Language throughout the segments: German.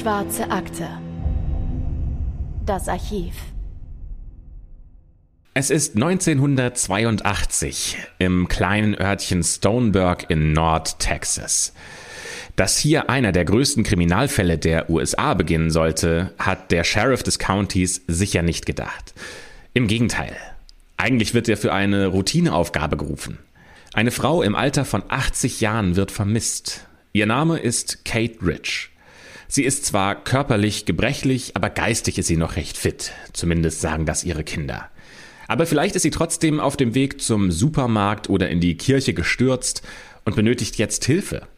Schwarze Akte. Das Archiv. Es ist 1982 im kleinen Örtchen Stoneburg in Nord-Texas. Dass hier einer der größten Kriminalfälle der USA beginnen sollte, hat der Sheriff des Countys sicher nicht gedacht. Im Gegenteil. Eigentlich wird er für eine Routineaufgabe gerufen. Eine Frau im Alter von 80 Jahren wird vermisst. Ihr Name ist Kate Rich. Sie ist zwar körperlich gebrechlich, aber geistig ist sie noch recht fit. Zumindest sagen das ihre Kinder. Aber vielleicht ist sie trotzdem auf dem Weg zum Supermarkt oder in die Kirche gestürzt und benötigt jetzt Hilfe.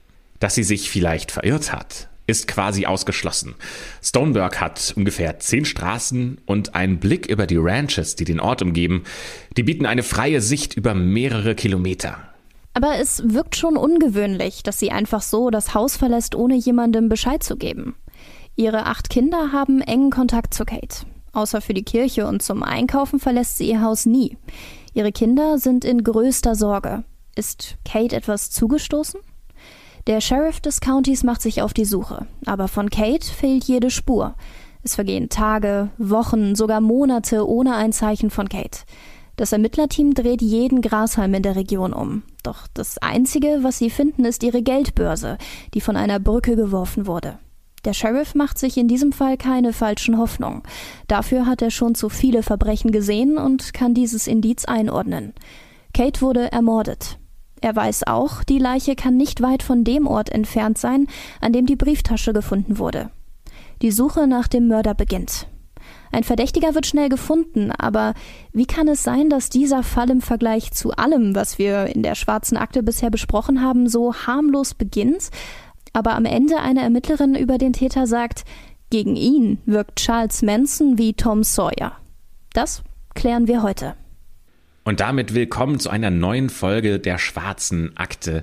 Dass sie sich vielleicht verirrt hat, ist quasi ausgeschlossen. Stoneburg hat ungefähr zehn Straßen und einen Blick über die Ranches, die den Ort umgeben. Die bieten eine freie Sicht über mehrere Kilometer. Aber es wirkt schon ungewöhnlich, dass sie einfach so das Haus verlässt, ohne jemandem Bescheid zu geben. Ihre acht Kinder haben engen Kontakt zu Kate. Außer für die Kirche und zum Einkaufen verlässt sie ihr Haus nie. Ihre Kinder sind in größter Sorge. Ist Kate etwas zugestoßen? Der Sheriff des Countys macht sich auf die Suche, aber von Kate fehlt jede Spur. Es vergehen Tage, Wochen, sogar Monate ohne ein Zeichen von Kate. Das Ermittlerteam dreht jeden Grashalm in der Region um. Doch das Einzige, was sie finden, ist ihre Geldbörse, die von einer Brücke geworfen wurde. Der Sheriff macht sich in diesem Fall keine falschen Hoffnungen. Dafür hat er schon zu viele Verbrechen gesehen und kann dieses Indiz einordnen. Kate wurde ermordet. Er weiß auch, die Leiche kann nicht weit von dem Ort entfernt sein, an dem die Brieftasche gefunden wurde. Die Suche nach dem Mörder beginnt. Ein Verdächtiger wird schnell gefunden, aber wie kann es sein, dass dieser Fall im Vergleich zu allem, was wir in der schwarzen Akte bisher besprochen haben, so harmlos beginnt, aber am Ende eine Ermittlerin über den Täter sagt, gegen ihn wirkt Charles Manson wie Tom Sawyer. Das klären wir heute. Und damit willkommen zu einer neuen Folge der Schwarzen Akte.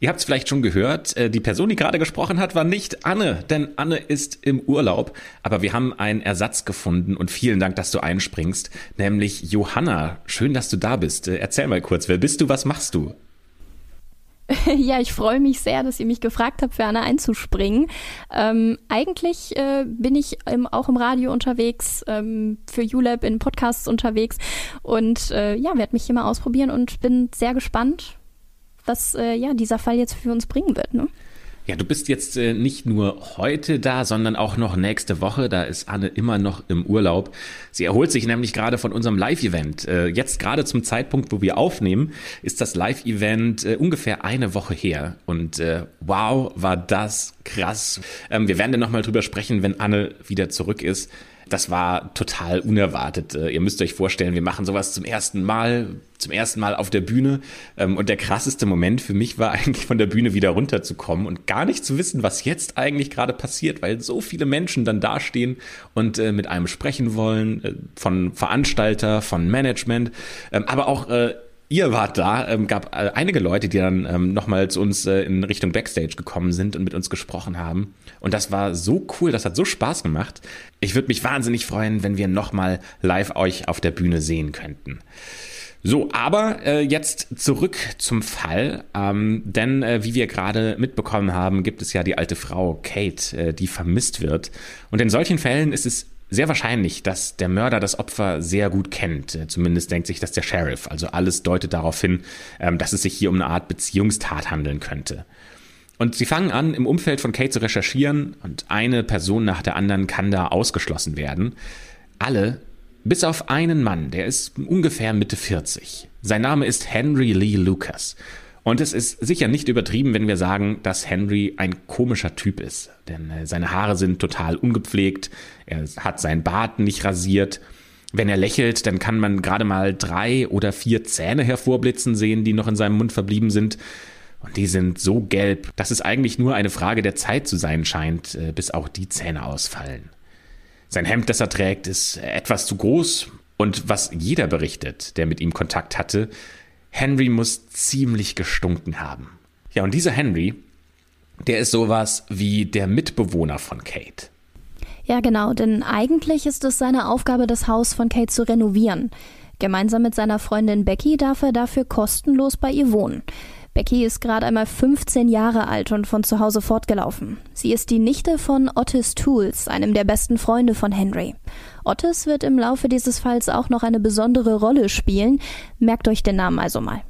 Ihr habt es vielleicht schon gehört, äh, die Person, die gerade gesprochen hat, war nicht Anne, denn Anne ist im Urlaub. Aber wir haben einen Ersatz gefunden und vielen Dank, dass du einspringst, nämlich Johanna. Schön, dass du da bist. Äh, erzähl mal kurz, wer bist du, was machst du? Ja, ich freue mich sehr, dass ihr mich gefragt habt, für Anna einzuspringen. Ähm, eigentlich äh, bin ich im, auch im Radio unterwegs, ähm, für ULab in Podcasts unterwegs und äh, ja, werde mich hier mal ausprobieren und bin sehr gespannt, was äh, ja dieser Fall jetzt für uns bringen wird. Ne? Ja, du bist jetzt äh, nicht nur heute da, sondern auch noch nächste Woche. Da ist Anne immer noch im Urlaub. Sie erholt sich nämlich gerade von unserem Live-Event. Äh, jetzt gerade zum Zeitpunkt, wo wir aufnehmen, ist das Live-Event äh, ungefähr eine Woche her. Und wow, war das krass. Ähm, wir werden dann nochmal drüber sprechen, wenn Anne wieder zurück ist. Das war total unerwartet. Äh, ihr müsst euch vorstellen, wir machen sowas zum ersten Mal, zum ersten Mal auf der Bühne. Ähm, und der krasseste Moment für mich war eigentlich von der Bühne wieder runterzukommen und gar nicht zu wissen, was jetzt eigentlich gerade passiert, weil so viele Menschen dann dastehen und äh, mit einem sprechen wollen, äh, von Veranstalter, von Management, ähm, aber auch ihr wart da, ähm, gab äh, einige Leute, die dann ähm, nochmal zu uns äh, in Richtung Backstage gekommen sind und mit uns gesprochen haben. Und das war so cool, das hat so Spaß gemacht. Ich würde mich wahnsinnig freuen, wenn wir nochmal live euch auf der Bühne sehen könnten. So, aber äh, jetzt zurück zum Fall, ähm, denn äh, wie wir gerade mitbekommen haben, gibt es ja die alte Frau Kate, äh, die vermisst wird. Und in solchen Fällen ist es sehr wahrscheinlich, dass der Mörder das Opfer sehr gut kennt. Äh, zumindest denkt sich das der Sheriff. Also alles deutet darauf hin, ähm, dass es sich hier um eine Art Beziehungstat handeln könnte. Und sie fangen an, im Umfeld von Kate zu recherchieren und eine Person nach der anderen kann da ausgeschlossen werden. Alle, bis auf einen Mann, der ist ungefähr Mitte 40. Sein Name ist Henry Lee Lucas. Und es ist sicher nicht übertrieben, wenn wir sagen, dass Henry ein komischer Typ ist. Denn äh, seine Haare sind total ungepflegt, er hat sein Bart nicht rasiert. Wenn er lächelt, dann kann man gerade mal drei oder vier Zähne hervorblitzen sehen, die noch in seinem Mund verblieben sind. Und die sind so gelb, dass es eigentlich nur eine Frage der Zeit zu sein scheint, äh, bis auch die Zähne ausfallen. Sein Hemd, das er trägt, ist etwas zu groß. Und was jeder berichtet, der mit ihm Kontakt hatte, Henry muss ziemlich gestunken haben. Ja, und dieser Henry, der ist sowas wie der Mitbewohner von Kate. Ja, genau, denn eigentlich ist es seine Aufgabe, das Haus von Kate zu renovieren. Gemeinsam mit seiner Freundin Becky darf er dafür kostenlos bei ihr wohnen. Becky ist gerade einmal 15 Jahre alt und von zu Hause fortgelaufen. Sie ist die Nichte von Otis Tools, einem der besten Freunde von Henry. Otis wird im Laufe dieses Falls auch noch eine besondere Rolle spielen. Merkt euch den Namen also mal.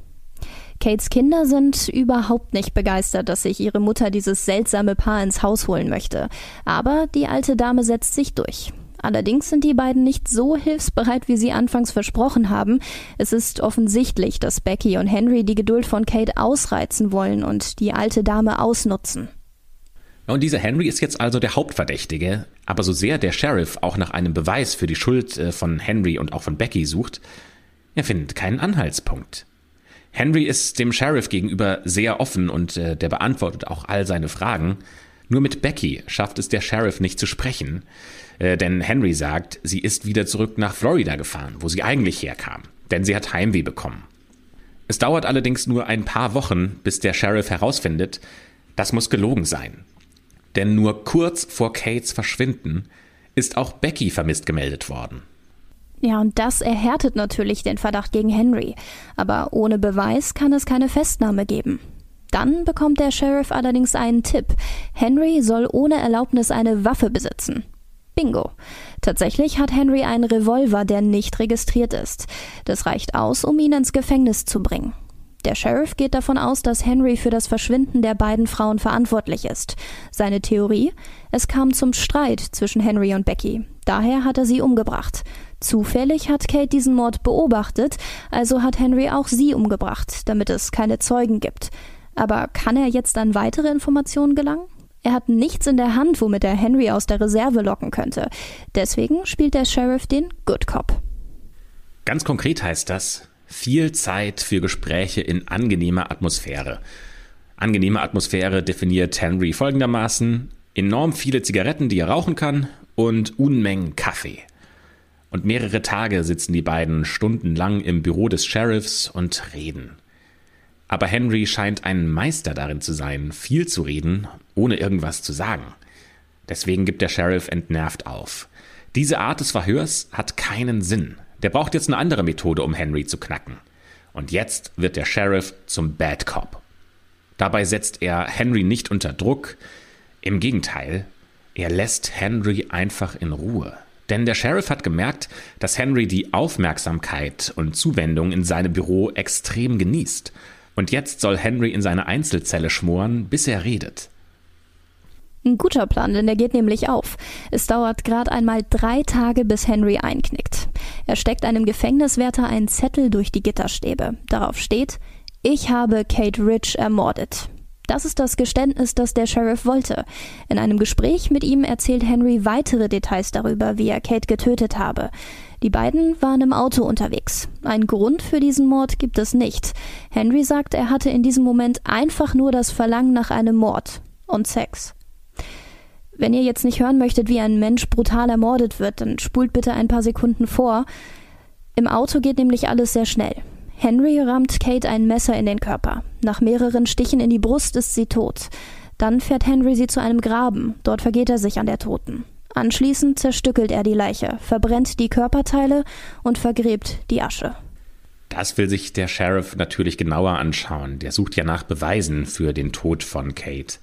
Kates Kinder sind überhaupt nicht begeistert, dass sich ihre Mutter dieses seltsame Paar ins Haus holen möchte. Aber die alte Dame setzt sich durch. Allerdings sind die beiden nicht so hilfsbereit, wie sie anfangs versprochen haben. Es ist offensichtlich, dass Becky und Henry die Geduld von Kate ausreizen wollen und die alte Dame ausnutzen. Und dieser Henry ist jetzt also der Hauptverdächtige, aber so sehr der Sheriff auch nach einem Beweis für die Schuld äh, von Henry und auch von Becky sucht, er findet keinen Anhaltspunkt. Henry ist dem Sheriff gegenüber sehr offen und äh, der beantwortet auch all seine Fragen. Nur mit Becky schafft es der Sheriff nicht zu sprechen, äh, denn Henry sagt, sie ist wieder zurück nach Florida gefahren, wo sie eigentlich herkam, denn sie hat Heimweh bekommen. Es dauert allerdings nur ein paar Wochen, bis der Sheriff herausfindet, das muss gelogen sein. Denn nur kurz vor Kates Verschwinden ist auch Becky vermisst gemeldet worden. Ja, und das erhärtet natürlich den Verdacht gegen Henry. Aber ohne Beweis kann es keine Festnahme geben. Dann bekommt der Sheriff allerdings einen Tipp. Henry soll ohne Erlaubnis eine Waffe besitzen. Bingo. Tatsächlich hat Henry einen Revolver, der nicht registriert ist. Das reicht aus, um ihn ins Gefängnis zu bringen. Der Sheriff geht davon aus, dass Henry für das Verschwinden der beiden Frauen verantwortlich ist. Seine Theorie? Es kam zum Streit zwischen Henry und Becky. Daher hat er sie umgebracht. Zufällig hat Kate diesen Mord beobachtet, also hat Henry auch sie umgebracht, damit es keine Zeugen gibt. Aber kann er jetzt an weitere Informationen gelangen? Er hat nichts in der Hand, womit er Henry aus der Reserve locken könnte. Deswegen spielt der Sheriff den Good Cop. Ganz konkret heißt das, viel Zeit für Gespräche in angenehmer Atmosphäre. Angenehme Atmosphäre definiert Henry folgendermaßen: enorm viele Zigaretten, die er rauchen kann, und Unmengen Kaffee. Und mehrere Tage sitzen die beiden stundenlang im Büro des Sheriffs und reden. Aber Henry scheint ein Meister darin zu sein, viel zu reden, ohne irgendwas zu sagen. Deswegen gibt der Sheriff entnervt auf. Diese Art des Verhörs hat keinen Sinn. Der braucht jetzt eine andere Methode, um Henry zu knacken. Und jetzt wird der Sheriff zum Bad Cop. Dabei setzt er Henry nicht unter Druck. Im Gegenteil, er lässt Henry einfach in Ruhe. Denn der Sheriff hat gemerkt, dass Henry die Aufmerksamkeit und Zuwendung in seinem Büro extrem genießt. Und jetzt soll Henry in seine Einzelzelle schmoren, bis er redet. Ein guter Plan, denn der geht nämlich auf. Es dauert gerade einmal drei Tage, bis Henry einknickt. Er steckt einem Gefängniswärter einen Zettel durch die Gitterstäbe. Darauf steht, ich habe Kate Rich ermordet. Das ist das Geständnis, das der Sheriff wollte. In einem Gespräch mit ihm erzählt Henry weitere Details darüber, wie er Kate getötet habe. Die beiden waren im Auto unterwegs. Ein Grund für diesen Mord gibt es nicht. Henry sagt, er hatte in diesem Moment einfach nur das Verlangen nach einem Mord und Sex. Wenn ihr jetzt nicht hören möchtet, wie ein Mensch brutal ermordet wird, dann spult bitte ein paar Sekunden vor. Im Auto geht nämlich alles sehr schnell. Henry rammt Kate ein Messer in den Körper. Nach mehreren Stichen in die Brust ist sie tot. Dann fährt Henry sie zu einem Graben. Dort vergeht er sich an der Toten. Anschließend zerstückelt er die Leiche, verbrennt die Körperteile und vergräbt die Asche. Das will sich der Sheriff natürlich genauer anschauen. Der sucht ja nach Beweisen für den Tod von Kate.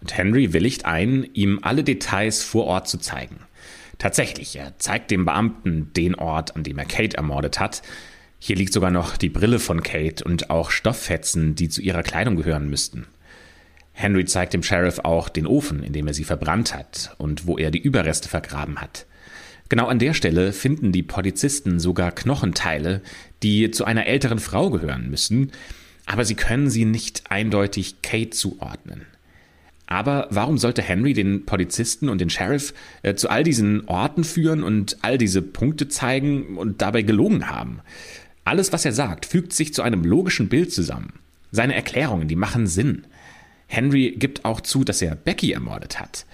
Und Henry willigt ein, ihm alle Details vor Ort zu zeigen. Tatsächlich, er zeigt dem Beamten den Ort, an dem er Kate ermordet hat. Hier liegt sogar noch die Brille von Kate und auch Stofffetzen, die zu ihrer Kleidung gehören müssten. Henry zeigt dem Sheriff auch den Ofen, in dem er sie verbrannt hat und wo er die Überreste vergraben hat. Genau an der Stelle finden die Polizisten sogar Knochenteile, die zu einer älteren Frau gehören müssen, aber sie können sie nicht eindeutig Kate zuordnen. Aber warum sollte Henry den Polizisten und den Sheriff äh, zu all diesen Orten führen und all diese Punkte zeigen und dabei gelogen haben? Alles, was er sagt, fügt sich zu einem logischen Bild zusammen. Seine Erklärungen, die machen Sinn. Henry gibt auch zu, dass er Becky ermordet hat.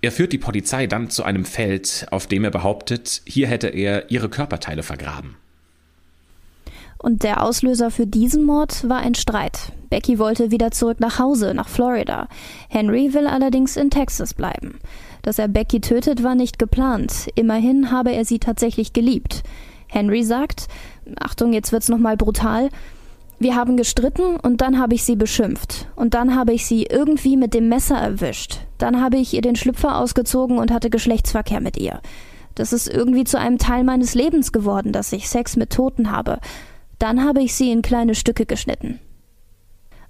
Er führt die Polizei dann zu einem Feld, auf dem er behauptet, hier hätte er ihre Körperteile vergraben. Und der Auslöser für diesen Mord war ein Streit. Becky wollte wieder zurück nach Hause, nach Florida. Henry will allerdings in Texas bleiben. Dass er Becky tötet, war nicht geplant. Immerhin habe er sie tatsächlich geliebt. Henry sagt, Achtung, jetzt wird's nochmal brutal, Wir haben gestritten und dann habe ich sie beschimpft. Und dann habe ich sie irgendwie mit dem Messer erwischt. Dann habe ich ihr den Schlüpfer ausgezogen und hatte Geschlechtsverkehr mit ihr. Das ist irgendwie zu einem Teil meines Lebens geworden, dass ich Sex mit Toten habe. Dann habe ich sie in kleine Stücke geschnitten.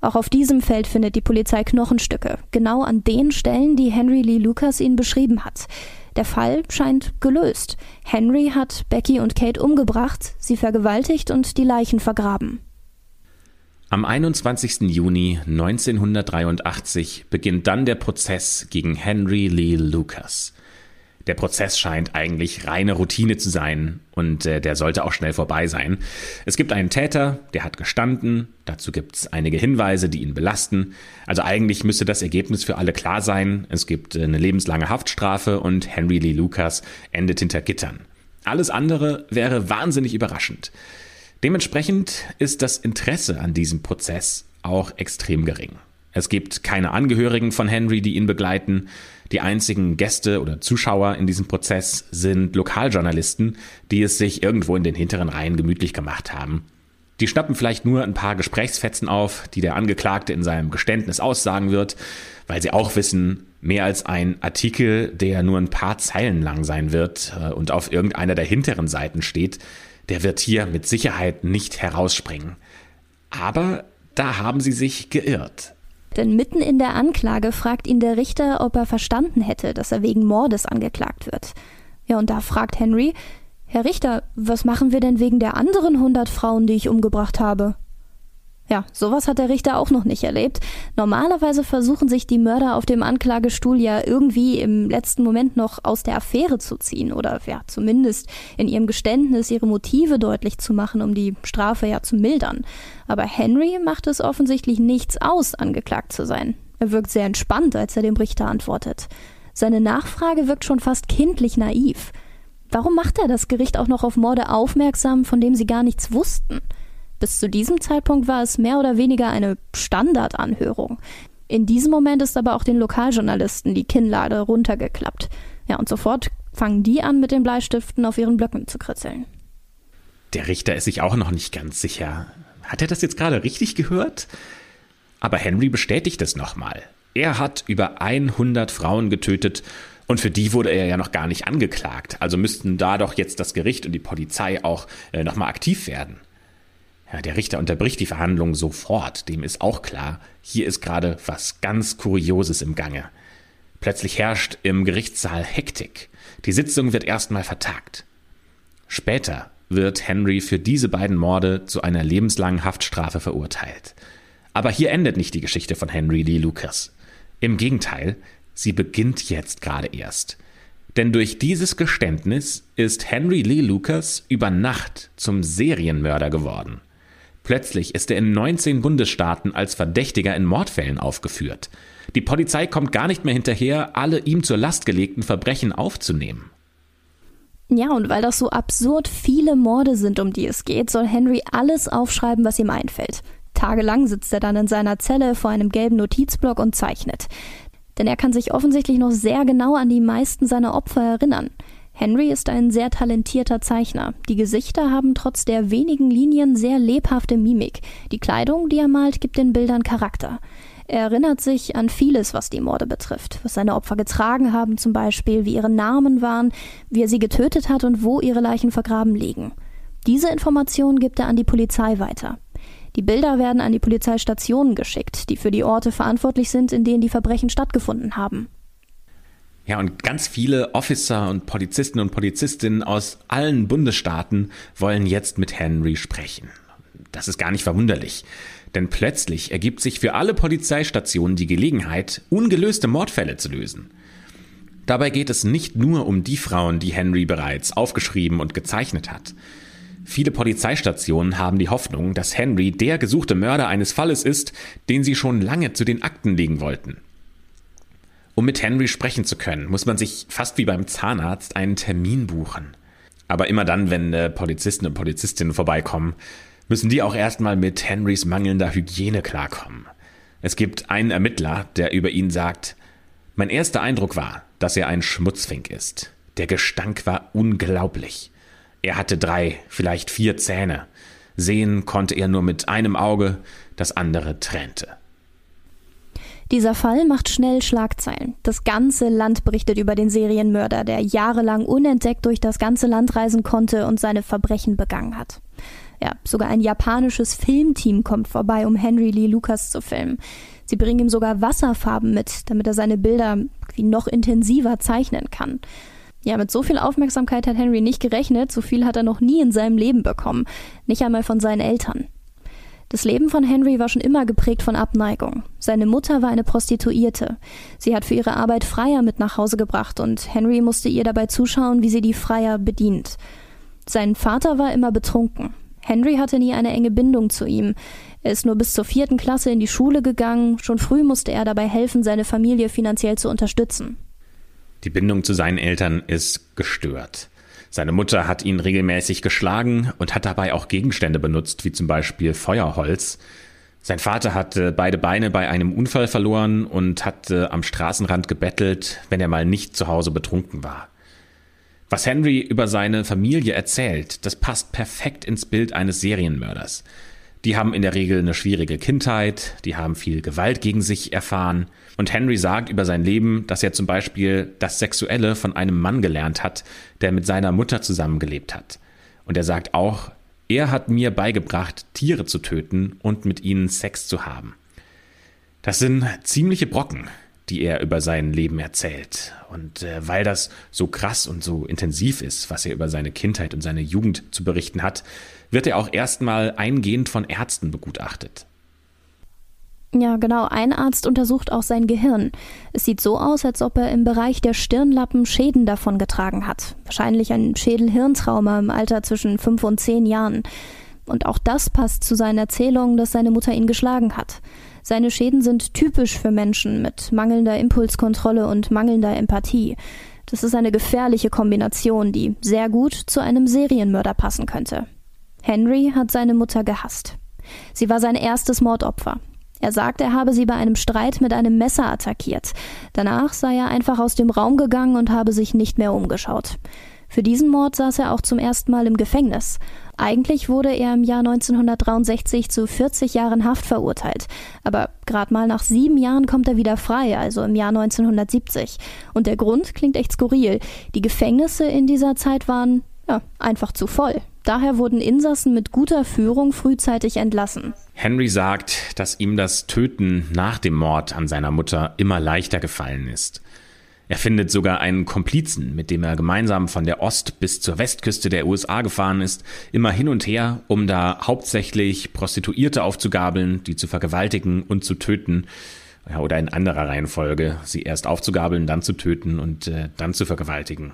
Auch auf diesem Feld findet die Polizei Knochenstücke, genau an den Stellen, die Henry Lee Lucas ihnen beschrieben hat. Der Fall scheint gelöst. Henry hat Becky und Kate umgebracht, sie vergewaltigt und die Leichen vergraben. Am 21. Juni 1983 beginnt dann der Prozess gegen Henry Lee Lucas. Der Prozess scheint eigentlich reine Routine zu sein und äh, der sollte auch schnell vorbei sein. Es gibt einen Täter, der hat gestanden, dazu gibt es einige Hinweise, die ihn belasten. Also eigentlich müsste das Ergebnis für alle klar sein. Es gibt äh, eine lebenslange Haftstrafe und Henry Lee Lucas endet hinter Gittern. Alles andere wäre wahnsinnig überraschend. Dementsprechend ist das Interesse an diesem Prozess auch extrem gering. Es gibt keine Angehörigen von Henry, die ihn begleiten. Die einzigen Gäste oder Zuschauer in diesem Prozess sind Lokaljournalisten, die es sich irgendwo in den hinteren Reihen gemütlich gemacht haben. Die schnappen vielleicht nur ein paar Gesprächsfetzen auf, die der Angeklagte in seinem Geständnis aussagen wird, weil sie auch wissen, mehr als ein Artikel, der nur ein paar Zeilen lang sein wird äh, und auf irgendeiner der hinteren Seiten steht, der wird hier mit Sicherheit nicht herausspringen. Aber da haben sie sich geirrt. Denn mitten in der Anklage fragt ihn der Richter, ob er verstanden hätte, dass er wegen Mordes angeklagt wird. Ja, und da fragt Henry, Herr Richter, was machen wir denn wegen der anderen hundert Frauen, die ich umgebracht habe? Ja, sowas hat der Richter auch noch nicht erlebt. Normalerweise versuchen sich die Mörder auf dem Anklagestuhl ja irgendwie im letzten Moment noch aus der Affäre zu ziehen oder ja, zumindest in ihrem Geständnis ihre Motive deutlich zu machen, um die Strafe ja zu mildern. Aber Henry macht es offensichtlich nichts aus, angeklagt zu sein. Er wirkt sehr entspannt, als er dem Richter antwortet. Seine Nachfrage wirkt schon fast kindlich naiv. Warum macht er das Gericht auch noch auf Morde aufmerksam, von dem sie gar nichts wussten? Bis zu diesem Zeitpunkt war es mehr oder weniger eine Standardanhörung. In diesem Moment ist aber auch den Lokaljournalisten die Kinnlade runtergeklappt. Ja, und sofort fangen die an, mit den Bleistiften auf ihren Blöcken zu kritzeln. Der Richter ist sich auch noch nicht ganz sicher. Hat er das jetzt gerade richtig gehört? Aber Henry bestätigt es nochmal. Er hat über 100 Frauen getötet und für die wurde er ja noch gar nicht angeklagt. Also müssten da doch jetzt das Gericht und die Polizei auch äh, nochmal aktiv werden. Ja, der Richter unterbricht die Verhandlungen sofort, dem ist auch klar, hier ist gerade was ganz Kurioses im Gange. Plötzlich herrscht im Gerichtssaal Hektik. Die Sitzung wird erstmal vertagt. Später wird Henry für diese beiden Morde zu einer lebenslangen Haftstrafe verurteilt. Aber hier endet nicht die Geschichte von Henry Lee Lucas. Im Gegenteil, sie beginnt jetzt gerade erst. Denn durch dieses Geständnis ist Henry Lee Lucas über Nacht zum Serienmörder geworden. Plötzlich ist er in 19 Bundesstaaten als Verdächtiger in Mordfällen aufgeführt. Die Polizei kommt gar nicht mehr hinterher, alle ihm zur Last gelegten Verbrechen aufzunehmen. Ja, und weil das so absurd viele Morde sind, um die es geht, soll Henry alles aufschreiben, was ihm einfällt. Tagelang sitzt er dann in seiner Zelle vor einem gelben Notizblock und zeichnet. Denn er kann sich offensichtlich noch sehr genau an die meisten seiner Opfer erinnern. Henry ist ein sehr talentierter Zeichner. Die Gesichter haben trotz der wenigen Linien sehr lebhafte Mimik. Die Kleidung, die er malt, gibt den Bildern Charakter. Er erinnert sich an vieles, was die Morde betrifft, was seine Opfer getragen haben zum Beispiel, wie ihre Namen waren, wie er sie getötet hat und wo ihre Leichen vergraben liegen. Diese Informationen gibt er an die Polizei weiter. Die Bilder werden an die Polizeistationen geschickt, die für die Orte verantwortlich sind, in denen die Verbrechen stattgefunden haben. Ja, und ganz viele Officer und Polizisten und Polizistinnen aus allen Bundesstaaten wollen jetzt mit Henry sprechen. Das ist gar nicht verwunderlich, denn plötzlich ergibt sich für alle Polizeistationen die Gelegenheit, ungelöste Mordfälle zu lösen. Dabei geht es nicht nur um die Frauen, die Henry bereits aufgeschrieben und gezeichnet hat. Viele Polizeistationen haben die Hoffnung, dass Henry der gesuchte Mörder eines Falles ist, den sie schon lange zu den Akten legen wollten. Um mit Henry sprechen zu können, muss man sich fast wie beim Zahnarzt einen Termin buchen. Aber immer dann, wenn äh, Polizisten und Polizistinnen vorbeikommen, müssen die auch erstmal mit Henrys mangelnder Hygiene klarkommen. Es gibt einen Ermittler, der über ihn sagt, mein erster Eindruck war, dass er ein Schmutzfink ist. Der Gestank war unglaublich. Er hatte drei, vielleicht vier Zähne. Sehen konnte er nur mit einem Auge, das andere trennte. Dieser Fall macht schnell Schlagzeilen. Das ganze Land berichtet über den Serienmörder, der jahrelang unentdeckt durch das ganze Land reisen konnte und seine Verbrechen begangen hat. Ja, sogar ein japanisches Filmteam kommt vorbei, um Henry Lee Lucas zu filmen. Sie bringen ihm sogar Wasserfarben mit, damit er seine Bilder wie noch intensiver zeichnen kann. Ja, mit so viel Aufmerksamkeit hat Henry nicht gerechnet, so viel hat er noch nie in seinem Leben bekommen, nicht einmal von seinen Eltern. Das Leben von Henry war schon immer geprägt von Abneigung. Seine Mutter war eine Prostituierte. Sie hat für ihre Arbeit Freier mit nach Hause gebracht und Henry musste ihr dabei zuschauen, wie sie die Freier bedient. Sein Vater war immer betrunken. Henry hatte nie eine enge Bindung zu ihm. Er ist nur bis zur vierten Klasse in die Schule gegangen. Schon früh musste er dabei helfen, seine Familie finanziell zu unterstützen. Die Bindung zu seinen Eltern ist gestört. Seine Mutter hat ihn regelmäßig geschlagen und hat dabei auch Gegenstände benutzt, wie zum Beispiel Feuerholz. Sein Vater hatte beide Beine bei einem Unfall verloren und hatte am Straßenrand gebettelt, wenn er mal nicht zu Hause betrunken war. Was Henry über seine Familie erzählt, das passt perfekt ins Bild eines Serienmörders. Die haben in der Regel eine schwierige Kindheit, die haben viel Gewalt gegen sich erfahren. Und Henry sagt über sein Leben, dass er zum Beispiel das Sexuelle von einem Mann gelernt hat, der mit seiner Mutter zusammengelebt hat. Und er sagt auch, er hat mir beigebracht, Tiere zu töten und mit ihnen Sex zu haben. Das sind ziemliche Brocken, die er über sein Leben erzählt. Und äh, weil das so krass und so intensiv ist, was er über seine Kindheit und seine Jugend zu berichten hat, wird er auch erstmal eingehend von Ärzten begutachtet. Ja, genau. Ein Arzt untersucht auch sein Gehirn. Es sieht so aus, als ob er im Bereich der Stirnlappen Schäden davongetragen hat. Wahrscheinlich ein Schädel-Hirntrauma im Alter zwischen fünf und zehn Jahren. Und auch das passt zu seinen Erzählungen, dass seine Mutter ihn geschlagen hat. Seine Schäden sind typisch für Menschen mit mangelnder Impulskontrolle und mangelnder Empathie. Das ist eine gefährliche Kombination, die sehr gut zu einem Serienmörder passen könnte. Henry hat seine Mutter gehasst. Sie war sein erstes Mordopfer. Er sagt, er habe sie bei einem Streit mit einem Messer attackiert. Danach sei er einfach aus dem Raum gegangen und habe sich nicht mehr umgeschaut. Für diesen Mord saß er auch zum ersten Mal im Gefängnis. Eigentlich wurde er im Jahr 1963 zu 40 Jahren Haft verurteilt. Aber gerade mal nach sieben Jahren kommt er wieder frei, also im Jahr 1970. Und der Grund klingt echt skurril. Die Gefängnisse in dieser Zeit waren ja, einfach zu voll. Daher wurden Insassen mit guter Führung frühzeitig entlassen. Henry sagt, dass ihm das Töten nach dem Mord an seiner Mutter immer leichter gefallen ist. Er findet sogar einen Komplizen, mit dem er gemeinsam von der Ost- bis zur Westküste der USA gefahren ist, immer hin und her, um da hauptsächlich Prostituierte aufzugabeln, die zu vergewaltigen und zu töten. Ja, oder in anderer Reihenfolge, sie erst aufzugabeln, dann zu töten und äh, dann zu vergewaltigen.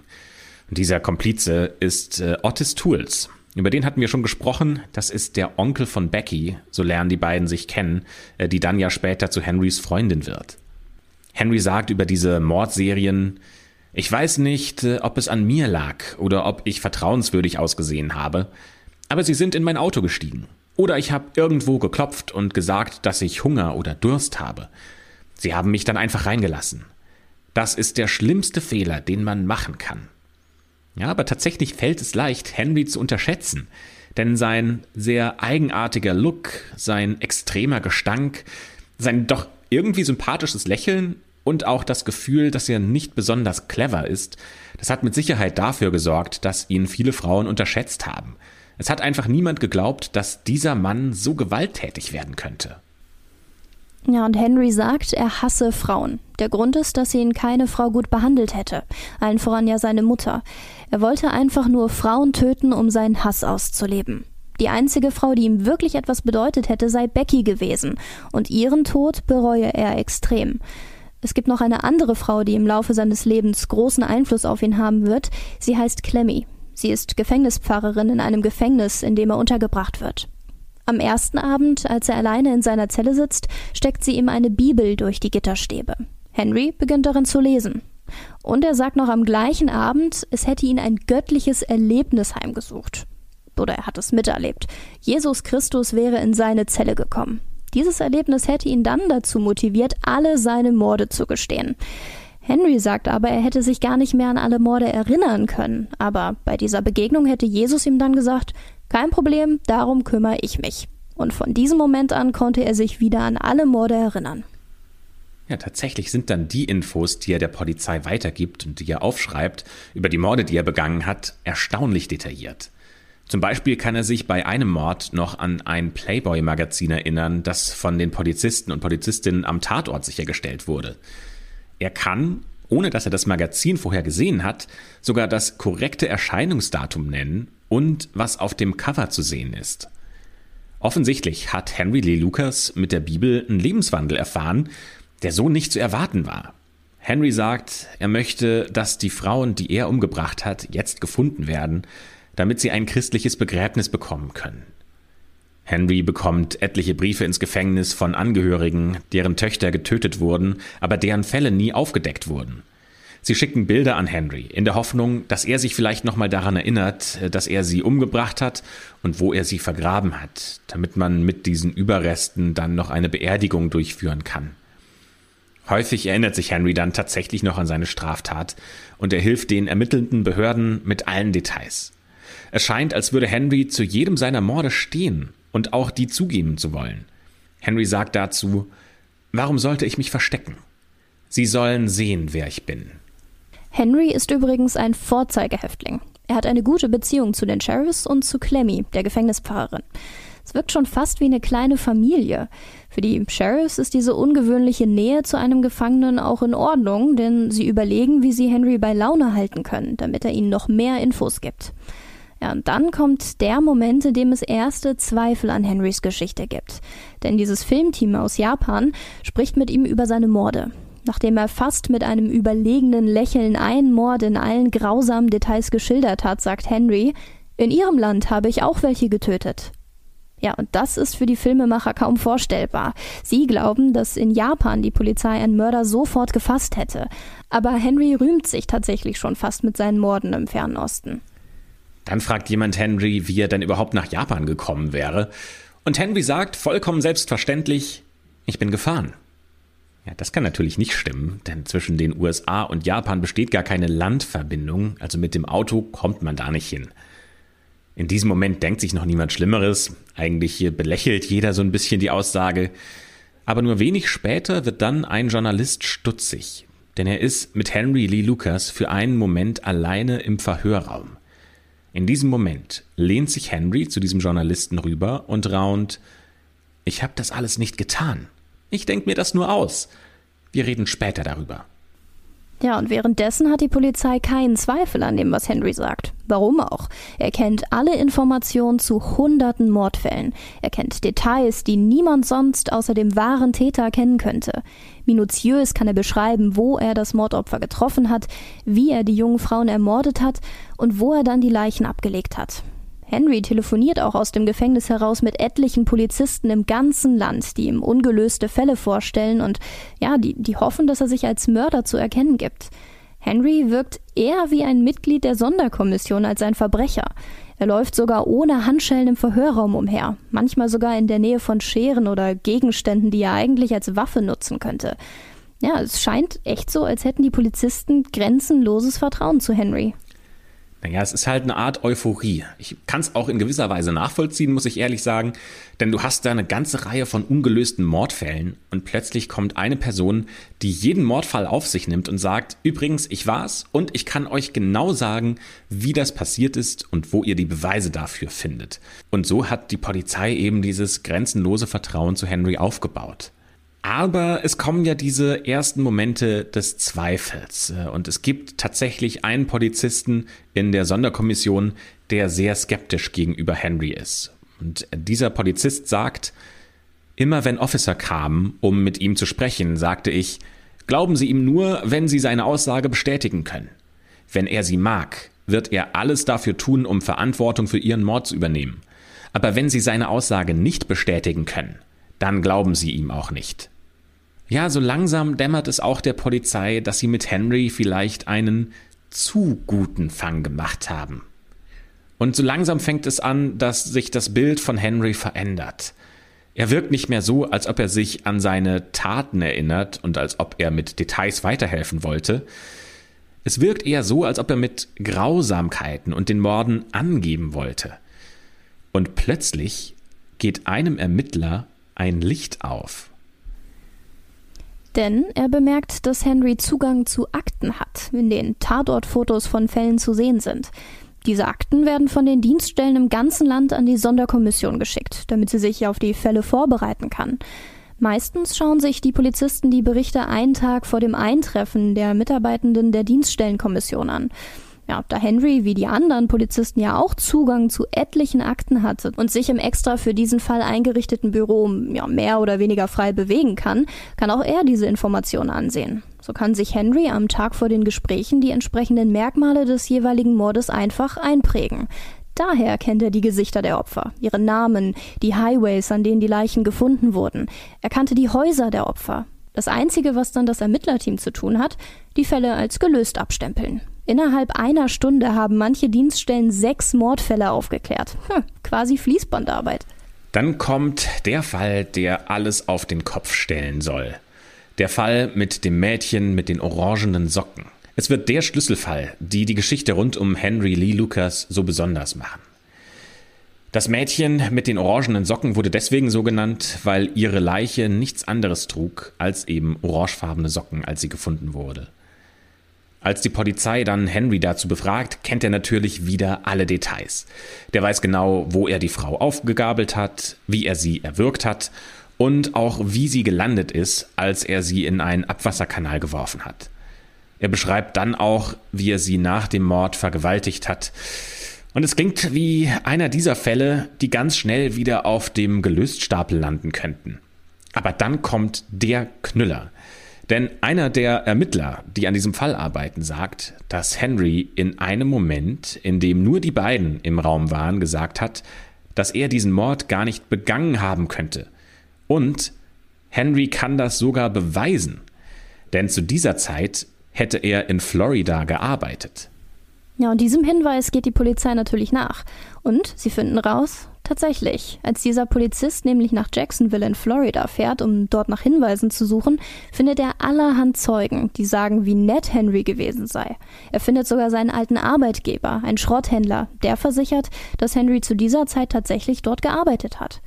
Und dieser Komplize ist äh, Otis Tools. Über den hatten wir schon gesprochen. Das ist der Onkel von Becky, so lernen die beiden sich kennen, äh, die dann ja später zu Henrys Freundin wird. Henry sagt über diese Mordserien, ich weiß nicht, äh, ob es an mir lag oder ob ich vertrauenswürdig ausgesehen habe, aber sie sind in mein Auto gestiegen. Oder ich habe irgendwo geklopft und gesagt, dass ich Hunger oder Durst habe. Sie haben mich dann einfach reingelassen. Das ist der schlimmste Fehler, den man machen kann. Ja, aber tatsächlich fällt es leicht, Henry zu unterschätzen. Denn sein sehr eigenartiger Look, sein extremer Gestank, sein doch irgendwie sympathisches Lächeln und auch das Gefühl, dass er nicht besonders clever ist, das hat mit Sicherheit dafür gesorgt, dass ihn viele Frauen unterschätzt haben. Es hat einfach niemand geglaubt, dass dieser Mann so gewalttätig werden könnte. Ja, und Henry sagt, er hasse Frauen. Der Grund ist, dass ihn keine Frau gut behandelt hätte. Allen voran ja seine Mutter. Er wollte einfach nur Frauen töten, um seinen Hass auszuleben. Die einzige Frau, die ihm wirklich etwas bedeutet hätte, sei Becky gewesen. Und ihren Tod bereue er extrem. Es gibt noch eine andere Frau, die im Laufe seines Lebens großen Einfluss auf ihn haben wird. Sie heißt Clemmy. Sie ist Gefängnispfarrerin in einem Gefängnis, in dem er untergebracht wird. Am ersten Abend, als er alleine in seiner Zelle sitzt, steckt sie ihm eine Bibel durch die Gitterstäbe. Henry beginnt darin zu lesen. Und er sagt noch am gleichen Abend, es hätte ihn ein göttliches Erlebnis heimgesucht. Oder er hat es miterlebt. Jesus Christus wäre in seine Zelle gekommen. Dieses Erlebnis hätte ihn dann dazu motiviert, alle seine Morde zu gestehen. Henry sagt aber, er hätte sich gar nicht mehr an alle Morde erinnern können. Aber bei dieser Begegnung hätte Jesus ihm dann gesagt, Kein Problem, darum kümmere ich mich. Und von diesem Moment an konnte er sich wieder an alle Morde erinnern. Ja, tatsächlich sind dann die Infos, die er der Polizei weitergibt und die er aufschreibt, über die Morde, die er begangen hat, erstaunlich detailliert. Zum Beispiel kann er sich bei einem Mord noch an ein Playboy-Magazin erinnern, das von den Polizisten und Polizistinnen am Tatort sichergestellt wurde. Er kann, ohne dass er das Magazin vorher gesehen hat, sogar das korrekte Erscheinungsdatum nennen und was auf dem Cover zu sehen ist. Offensichtlich hat Henry Lee Lucas mit der Bibel einen Lebenswandel erfahren, der so nicht zu erwarten war. Henry sagt, er möchte, dass die Frauen, die er umgebracht hat, jetzt gefunden werden, damit sie ein christliches Begräbnis bekommen können. Henry bekommt etliche Briefe ins Gefängnis von Angehörigen, deren Töchter getötet wurden, aber deren Fälle nie aufgedeckt wurden. Sie schicken Bilder an Henry in der Hoffnung, dass er sich vielleicht nochmal daran erinnert, dass er sie umgebracht hat und wo er sie vergraben hat, damit man mit diesen Überresten dann noch eine Beerdigung durchführen kann. Häufig erinnert sich Henry dann tatsächlich noch an seine Straftat und er hilft den ermittelnden Behörden mit allen Details. Es scheint, als würde Henry zu jedem seiner Morde stehen und auch die zugeben zu wollen. Henry sagt dazu, Warum sollte ich mich verstecken? Sie sollen sehen, wer ich bin. Henry ist übrigens ein Vorzeigehäftling. Er hat eine gute Beziehung zu den Sheriffs und zu Clemmy, der Gefängnispfarrerin. Es wirkt schon fast wie eine kleine Familie. Für die Sheriffs ist diese ungewöhnliche Nähe zu einem Gefangenen auch in Ordnung, denn sie überlegen, wie sie Henry bei Laune halten können, damit er ihnen noch mehr Infos gibt. Ja, und dann kommt der Moment, in dem es erste Zweifel an Henrys Geschichte gibt. Denn dieses Filmteam aus Japan spricht mit ihm über seine Morde. Nachdem er fast mit einem überlegenen Lächeln einen Mord in allen grausamen Details geschildert hat, sagt Henry, in ihrem Land habe ich auch welche getötet. Ja, und das ist für die Filmemacher kaum vorstellbar. Sie glauben, dass in Japan die Polizei einen Mörder sofort gefasst hätte. Aber Henry rühmt sich tatsächlich schon fast mit seinen Morden im Fernen Osten. Dann fragt jemand Henry, wie er denn überhaupt nach Japan gekommen wäre. Und Henry sagt vollkommen selbstverständlich, ich bin gefahren. Ja, das kann natürlich nicht stimmen, denn zwischen den USA und Japan besteht gar keine Landverbindung, also mit dem Auto kommt man da nicht hin. In diesem Moment denkt sich noch niemand Schlimmeres. Eigentlich belächelt jeder so ein bisschen die Aussage. Aber nur wenig später wird dann ein Journalist stutzig. Denn er ist mit Henry Lee Lucas für einen Moment alleine im Verhörraum. In diesem Moment lehnt sich Henry zu diesem Journalisten rüber und raunt Ich habe das alles nicht getan. Ich denke mir das nur aus. Wir reden später darüber. Ja, und währenddessen hat die Polizei keinen Zweifel an dem, was Henry sagt. Warum auch? Er kennt alle Informationen zu hunderten Mordfällen. Er kennt Details, die niemand sonst außer dem wahren Täter kennen könnte. Minutiös kann er beschreiben, wo er das Mordopfer getroffen hat, wie er die jungen Frauen ermordet hat und wo er dann die Leichen abgelegt hat. Henry telefoniert auch aus dem Gefängnis heraus mit etlichen Polizisten im ganzen Land, die ihm ungelöste Fälle vorstellen und ja, die, die hoffen, dass er sich als Mörder zu erkennen gibt. Henry wirkt eher wie ein Mitglied der Sonderkommission als ein Verbrecher. Er läuft sogar ohne Handschellen im Verhörraum umher, manchmal sogar in der Nähe von Scheren oder Gegenständen, die er eigentlich als Waffe nutzen könnte. Ja, es scheint echt so, als hätten die Polizisten grenzenloses Vertrauen zu Henry. Naja, es ist halt eine Art Euphorie. Ich kann es auch in gewisser Weise nachvollziehen, muss ich ehrlich sagen, denn du hast da eine ganze Reihe von ungelösten Mordfällen und plötzlich kommt eine Person, die jeden Mordfall auf sich nimmt und sagt, übrigens, ich war's und ich kann euch genau sagen, wie das passiert ist und wo ihr die Beweise dafür findet. Und so hat die Polizei eben dieses grenzenlose Vertrauen zu Henry aufgebaut. Aber es kommen ja diese ersten Momente des Zweifels. Äh, und es gibt tatsächlich einen Polizisten in der Sonderkommission, der sehr skeptisch gegenüber Henry ist. Und dieser Polizist sagt, immer wenn Officer kamen, um mit ihm zu sprechen, sagte ich, glauben Sie ihm nur, wenn Sie seine Aussage bestätigen können. Wenn er Sie mag, wird er alles dafür tun, um Verantwortung für Ihren Mord zu übernehmen. Aber wenn Sie seine Aussage nicht bestätigen können, dann glauben sie ihm auch nicht. Ja, so langsam dämmert es auch der Polizei, dass sie mit Henry vielleicht einen zu guten Fang gemacht haben. Und so langsam fängt es an, dass sich das Bild von Henry verändert. Er wirkt nicht mehr so, als ob er sich an seine Taten erinnert und als ob er mit Details weiterhelfen wollte. Es wirkt eher so, als ob er mit Grausamkeiten und den Morden angeben wollte. Und plötzlich geht einem Ermittler ein Licht auf. Denn er bemerkt, dass Henry Zugang zu Akten hat, in denen Tatortfotos von Fällen zu sehen sind. Diese Akten werden von den Dienststellen im ganzen Land an die Sonderkommission geschickt, damit sie sich auf die Fälle vorbereiten kann. Meistens schauen sich die Polizisten die Berichte einen Tag vor dem Eintreffen der Mitarbeitenden der Dienststellenkommission an. Ja, da Henry wie die anderen Polizisten ja auch Zugang zu etlichen Akten hatte und sich im extra für diesen Fall eingerichteten Büro ja, mehr oder weniger frei bewegen kann, kann auch er diese Informationen ansehen. So kann sich Henry am Tag vor den Gesprächen die entsprechenden Merkmale des jeweiligen Mordes einfach einprägen. Daher kennt er die Gesichter der Opfer, ihre Namen, die Highways, an denen die Leichen gefunden wurden. Er kannte die Häuser der Opfer. Das Einzige, was dann das Ermittlerteam zu tun hat, die Fälle als gelöst abstempeln. Innerhalb einer Stunde haben manche Dienststellen sechs Mordfälle aufgeklärt. Hm, quasi Fließbandarbeit. Dann kommt der Fall, der alles auf den Kopf stellen soll. Der Fall mit dem Mädchen mit den orangenen Socken. Es wird der Schlüsselfall, die die Geschichte rund um Henry Lee Lucas so besonders machen. Das Mädchen mit den orangenen Socken wurde deswegen so genannt, weil ihre Leiche nichts anderes trug als eben orangefarbene Socken, als sie gefunden wurde. Als die Polizei dann Henry dazu befragt, kennt er natürlich wieder alle Details. Der weiß genau, wo er die Frau aufgegabelt hat, wie er sie erwürgt hat und auch wie sie gelandet ist, als er sie in einen Abwasserkanal geworfen hat. Er beschreibt dann auch, wie er sie nach dem Mord vergewaltigt hat. Und es klingt wie einer dieser Fälle, die ganz schnell wieder auf dem Gelöststapel landen könnten. Aber dann kommt der Knüller. Denn einer der Ermittler, die an diesem Fall arbeiten, sagt, dass Henry in einem Moment, in dem nur die beiden im Raum waren, gesagt hat, dass er diesen Mord gar nicht begangen haben könnte. Und Henry kann das sogar beweisen. Denn zu dieser Zeit hätte er in Florida gearbeitet. Ja, und diesem Hinweis geht die Polizei natürlich nach. Und sie finden raus, Tatsächlich, als dieser Polizist nämlich nach Jacksonville in Florida fährt, um dort nach Hinweisen zu suchen, findet er allerhand Zeugen, die sagen, wie nett Henry gewesen sei. Er findet sogar seinen alten Arbeitgeber, einen Schrotthändler, der versichert, dass Henry zu dieser Zeit tatsächlich dort gearbeitet hat.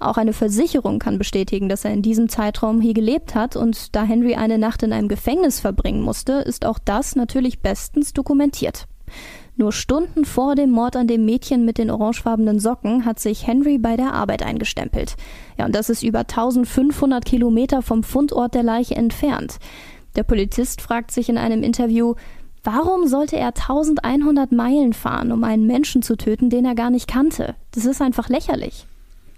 Auch eine Versicherung kann bestätigen, dass er in diesem Zeitraum hier gelebt hat und da Henry eine Nacht in einem Gefängnis verbringen musste, ist auch das natürlich bestens dokumentiert. Nur Stunden vor dem Mord an dem Mädchen mit den orangefarbenen Socken hat sich Henry bei der Arbeit eingestempelt. Ja, und das ist über 1500 Kilometer vom Fundort der Leiche entfernt. Der Polizist fragt sich in einem Interview, Warum sollte er 1100 Meilen fahren, um einen Menschen zu töten, den er gar nicht kannte? Das ist einfach lächerlich.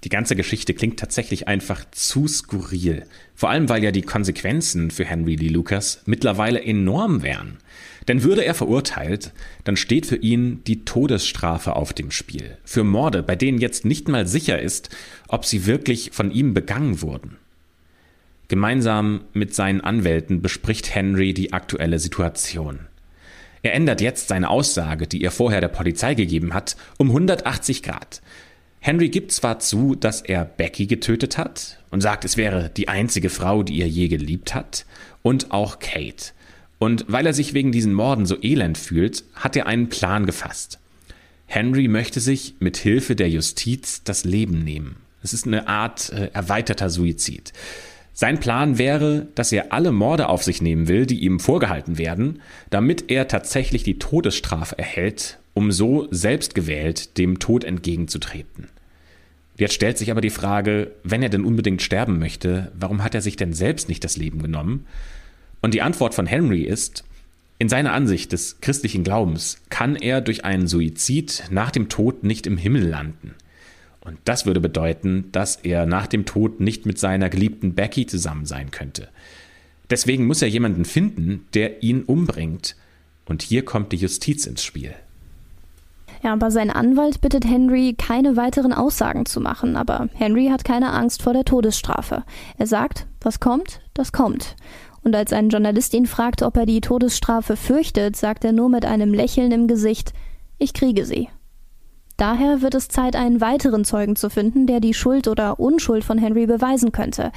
Die ganze Geschichte klingt tatsächlich einfach zu skurril. Vor allem, weil ja die Konsequenzen für Henry Lee Lucas mittlerweile enorm wären. Denn würde er verurteilt, dann steht für ihn die Todesstrafe auf dem Spiel. Für Morde, bei denen jetzt nicht mal sicher ist, ob sie wirklich von ihm begangen wurden. Gemeinsam mit seinen Anwälten bespricht Henry die aktuelle Situation. Er ändert jetzt seine Aussage, die er vorher der Polizei gegeben hat, um 180 Grad. Henry gibt zwar zu, dass er Becky getötet hat und sagt, es wäre die einzige Frau, die er je geliebt hat, und auch Kate. Und weil er sich wegen diesen Morden so elend fühlt, hat er einen Plan gefasst. Henry möchte sich mit Hilfe der Justiz das Leben nehmen. Es ist eine Art äh, erweiterter Suizid. Sein Plan wäre, dass er alle Morde auf sich nehmen will, die ihm vorgehalten werden, damit er tatsächlich die Todesstrafe erhält, um so selbstgewählt dem Tod entgegenzutreten. Jetzt stellt sich aber die Frage, wenn er denn unbedingt sterben möchte, warum hat er sich denn selbst nicht das Leben genommen? Und die Antwort von Henry ist, in seiner Ansicht des christlichen Glaubens kann er durch einen Suizid nach dem Tod nicht im Himmel landen. Und das würde bedeuten, dass er nach dem Tod nicht mit seiner geliebten Becky zusammen sein könnte. Deswegen muss er jemanden finden, der ihn umbringt. Und hier kommt die Justiz ins Spiel. Ja, aber sein Anwalt bittet Henry, keine weiteren Aussagen zu machen. Aber Henry hat keine Angst vor der Todesstrafe. Er sagt, was kommt, das kommt. Und als ein Journalist ihn fragt, ob er die Todesstrafe fürchtet, sagt er nur mit einem Lächeln im Gesicht, ich kriege sie. Daher wird es Zeit, einen weiteren Zeugen zu finden, der die Schuld oder Unschuld von Henry beweisen könnte.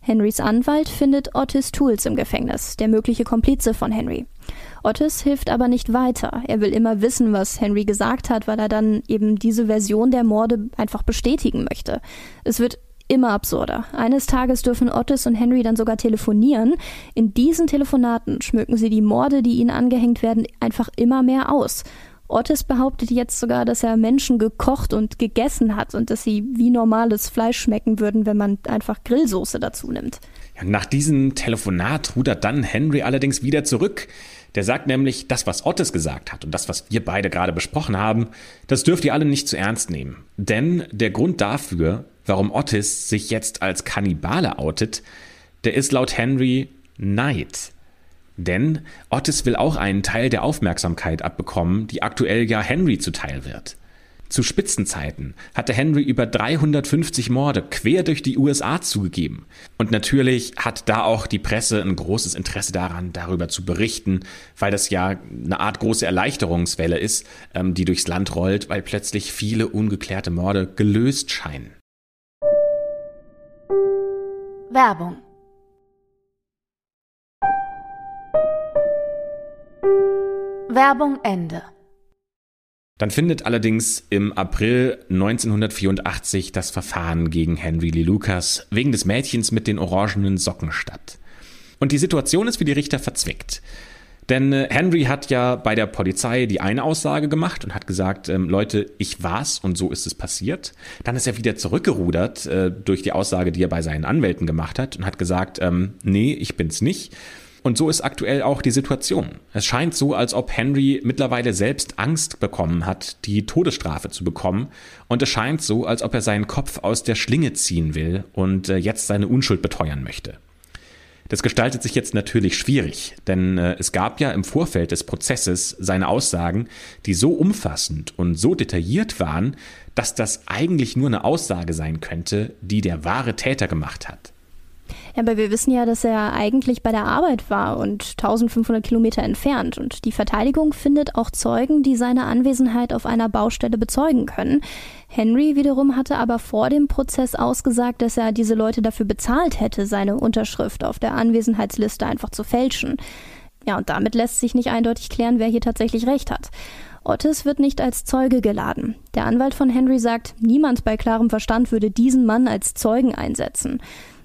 Henrys Anwalt findet Otis Tools im Gefängnis, der mögliche Komplize von Henry. Otis hilft aber nicht weiter. Er will immer wissen, was Henry gesagt hat, weil er dann eben diese Version der Morde einfach bestätigen möchte. Es wird immer absurder. Eines Tages dürfen Otis und Henry dann sogar telefonieren. In diesen Telefonaten schmücken sie die Morde, die ihnen angehängt werden, einfach immer mehr aus. Otis behauptet jetzt sogar, dass er Menschen gekocht und gegessen hat und dass sie wie normales Fleisch schmecken würden, wenn man einfach Grillsoße dazu nimmt. Ja, nach diesem Telefonat rudert dann Henry allerdings wieder zurück. Der sagt nämlich, das, was Otis gesagt hat und das, was wir beide gerade besprochen haben, das dürft ihr alle nicht zu ernst nehmen. Denn der Grund dafür, warum Otis sich jetzt als Kannibale outet, der ist laut Henry Neid. Denn Otis will auch einen Teil der Aufmerksamkeit abbekommen, die aktuell ja Henry zuteil wird. Zu Spitzenzeiten hatte Henry über 350 Morde quer durch die USA zugegeben. Und natürlich hat da auch die Presse ein großes Interesse daran, darüber zu berichten, weil das ja eine Art große Erleichterungswelle ist, ähm, die durchs Land rollt, weil plötzlich viele ungeklärte Morde gelöst scheinen. Werbung Werbung Ende. Dann findet allerdings im April 1984 das Verfahren gegen Henry Lee Lucas wegen des Mädchens mit den orangenen Socken statt. Und die Situation ist für die Richter verzwickt. Denn äh, Henry hat ja bei der Polizei die eine Aussage gemacht und hat gesagt, ähm, Leute, ich war's und so ist es passiert. Dann ist er wieder zurückgerudert äh, durch die Aussage, die er bei seinen Anwälten gemacht hat und hat gesagt, ähm, nee, ich bin's nicht. Und so ist aktuell auch die Situation. Es scheint so, als ob Henry mittlerweile selbst Angst bekommen hat, die Todesstrafe zu bekommen. Und es scheint so, als ob er seinen Kopf aus der Schlinge ziehen will und äh, jetzt seine Unschuld beteuern möchte. Das gestaltet sich jetzt natürlich schwierig, denn äh, es gab ja im Vorfeld des Prozesses seine Aussagen, die so umfassend und so detailliert waren, dass das eigentlich nur eine Aussage sein könnte, die der wahre Täter gemacht hat. Ja, aber wir wissen ja, dass er eigentlich bei der Arbeit war und 1500 Kilometer entfernt. Und die Verteidigung findet auch Zeugen, die seine Anwesenheit auf einer Baustelle bezeugen können. Henry wiederum hatte aber vor dem Prozess ausgesagt, dass er diese Leute dafür bezahlt hätte, seine Unterschrift auf der Anwesenheitsliste einfach zu fälschen. Ja, und damit lässt sich nicht eindeutig klären, wer hier tatsächlich recht hat. Otis wird nicht als Zeuge geladen. Der Anwalt von Henry sagt, niemand bei klarem Verstand würde diesen Mann als Zeugen einsetzen.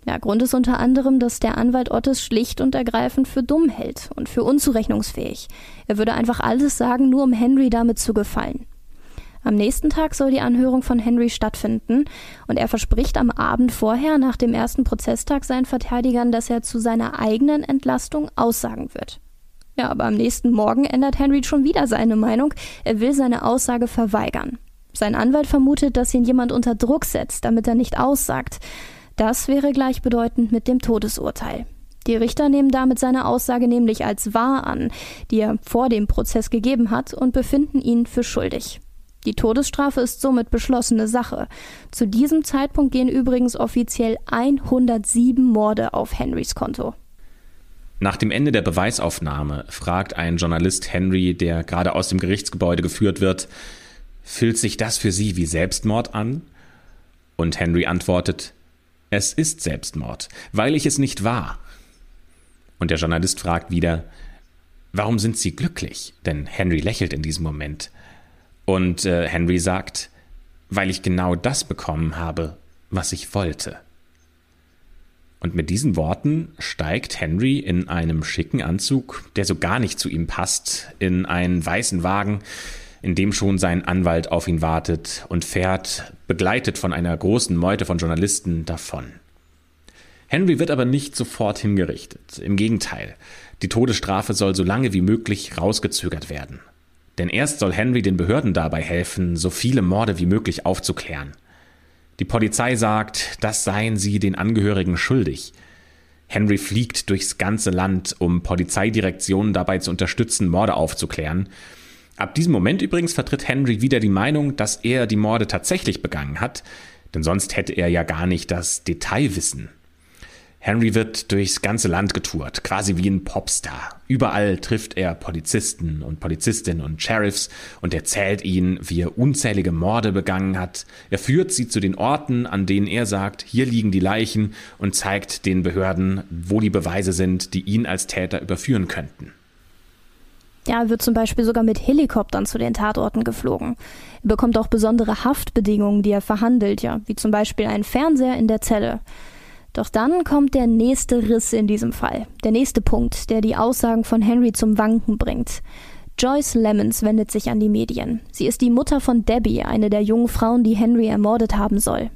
Ja, Grund ist unter anderem, dass der Anwalt Ottes schlicht und ergreifend für dumm hält und für unzurechnungsfähig. Er würde einfach alles sagen, nur um Henry damit zu gefallen. Am nächsten Tag soll die Anhörung von Henry stattfinden und er verspricht am Abend vorher nach dem ersten Prozesstag seinen Verteidigern, dass er zu seiner eigenen Entlastung aussagen wird. Ja, aber am nächsten Morgen ändert Henry schon wieder seine Meinung. Er will seine Aussage verweigern. Sein Anwalt vermutet, dass ihn jemand unter Druck setzt, damit er nicht aussagt. Das wäre gleichbedeutend mit dem Todesurteil. Die Richter nehmen damit seine Aussage nämlich als wahr an, die er vor dem Prozess gegeben hat, und befinden ihn für schuldig. Die Todesstrafe ist somit beschlossene Sache. Zu diesem Zeitpunkt gehen übrigens offiziell 107 Morde auf Henrys Konto. Nach dem Ende der Beweisaufnahme fragt ein Journalist Henry, der gerade aus dem Gerichtsgebäude geführt wird, fühlt sich das für Sie wie Selbstmord an? Und Henry antwortet, es ist Selbstmord, weil ich es nicht war. Und der Journalist fragt wieder, warum sind Sie glücklich? Denn Henry lächelt in diesem Moment. Und äh, Henry sagt, weil ich genau das bekommen habe, was ich wollte. Und mit diesen Worten steigt Henry in einem schicken Anzug, der so gar nicht zu ihm passt, in einen weißen Wagen, in dem schon sein Anwalt auf ihn wartet und fährt, begleitet von einer großen Meute von Journalisten, davon. Henry wird aber nicht sofort hingerichtet. Im Gegenteil, die Todesstrafe soll so lange wie möglich rausgezögert werden. Denn erst soll Henry den Behörden dabei helfen, so viele Morde wie möglich aufzuklären. Die Polizei sagt, das seien sie den Angehörigen schuldig. Henry fliegt durchs ganze Land, um Polizeidirektionen dabei zu unterstützen, Morde aufzuklären, Ab diesem Moment übrigens vertritt Henry wieder die Meinung, dass er die Morde tatsächlich begangen hat, denn sonst hätte er ja gar nicht das Detailwissen. Henry wird durchs ganze Land getourt, quasi wie ein Popstar. Überall trifft er Polizisten und Polizistinnen und Sheriffs und erzählt ihnen, wie er unzählige Morde begangen hat. Er führt sie zu den Orten, an denen er sagt, hier liegen die Leichen und zeigt den Behörden, wo die Beweise sind, die ihn als Täter überführen könnten. Ja, er wird zum Beispiel sogar mit Helikoptern zu den Tatorten geflogen. Er bekommt auch besondere Haftbedingungen, die er verhandelt, ja, wie zum Beispiel einen Fernseher in der Zelle. Doch dann kommt der nächste Riss in diesem Fall, der nächste Punkt, der die Aussagen von Henry zum Wanken bringt. Joyce Lemons wendet sich an die Medien. Sie ist die Mutter von Debbie, eine der jungen Frauen, die Henry ermordet haben soll.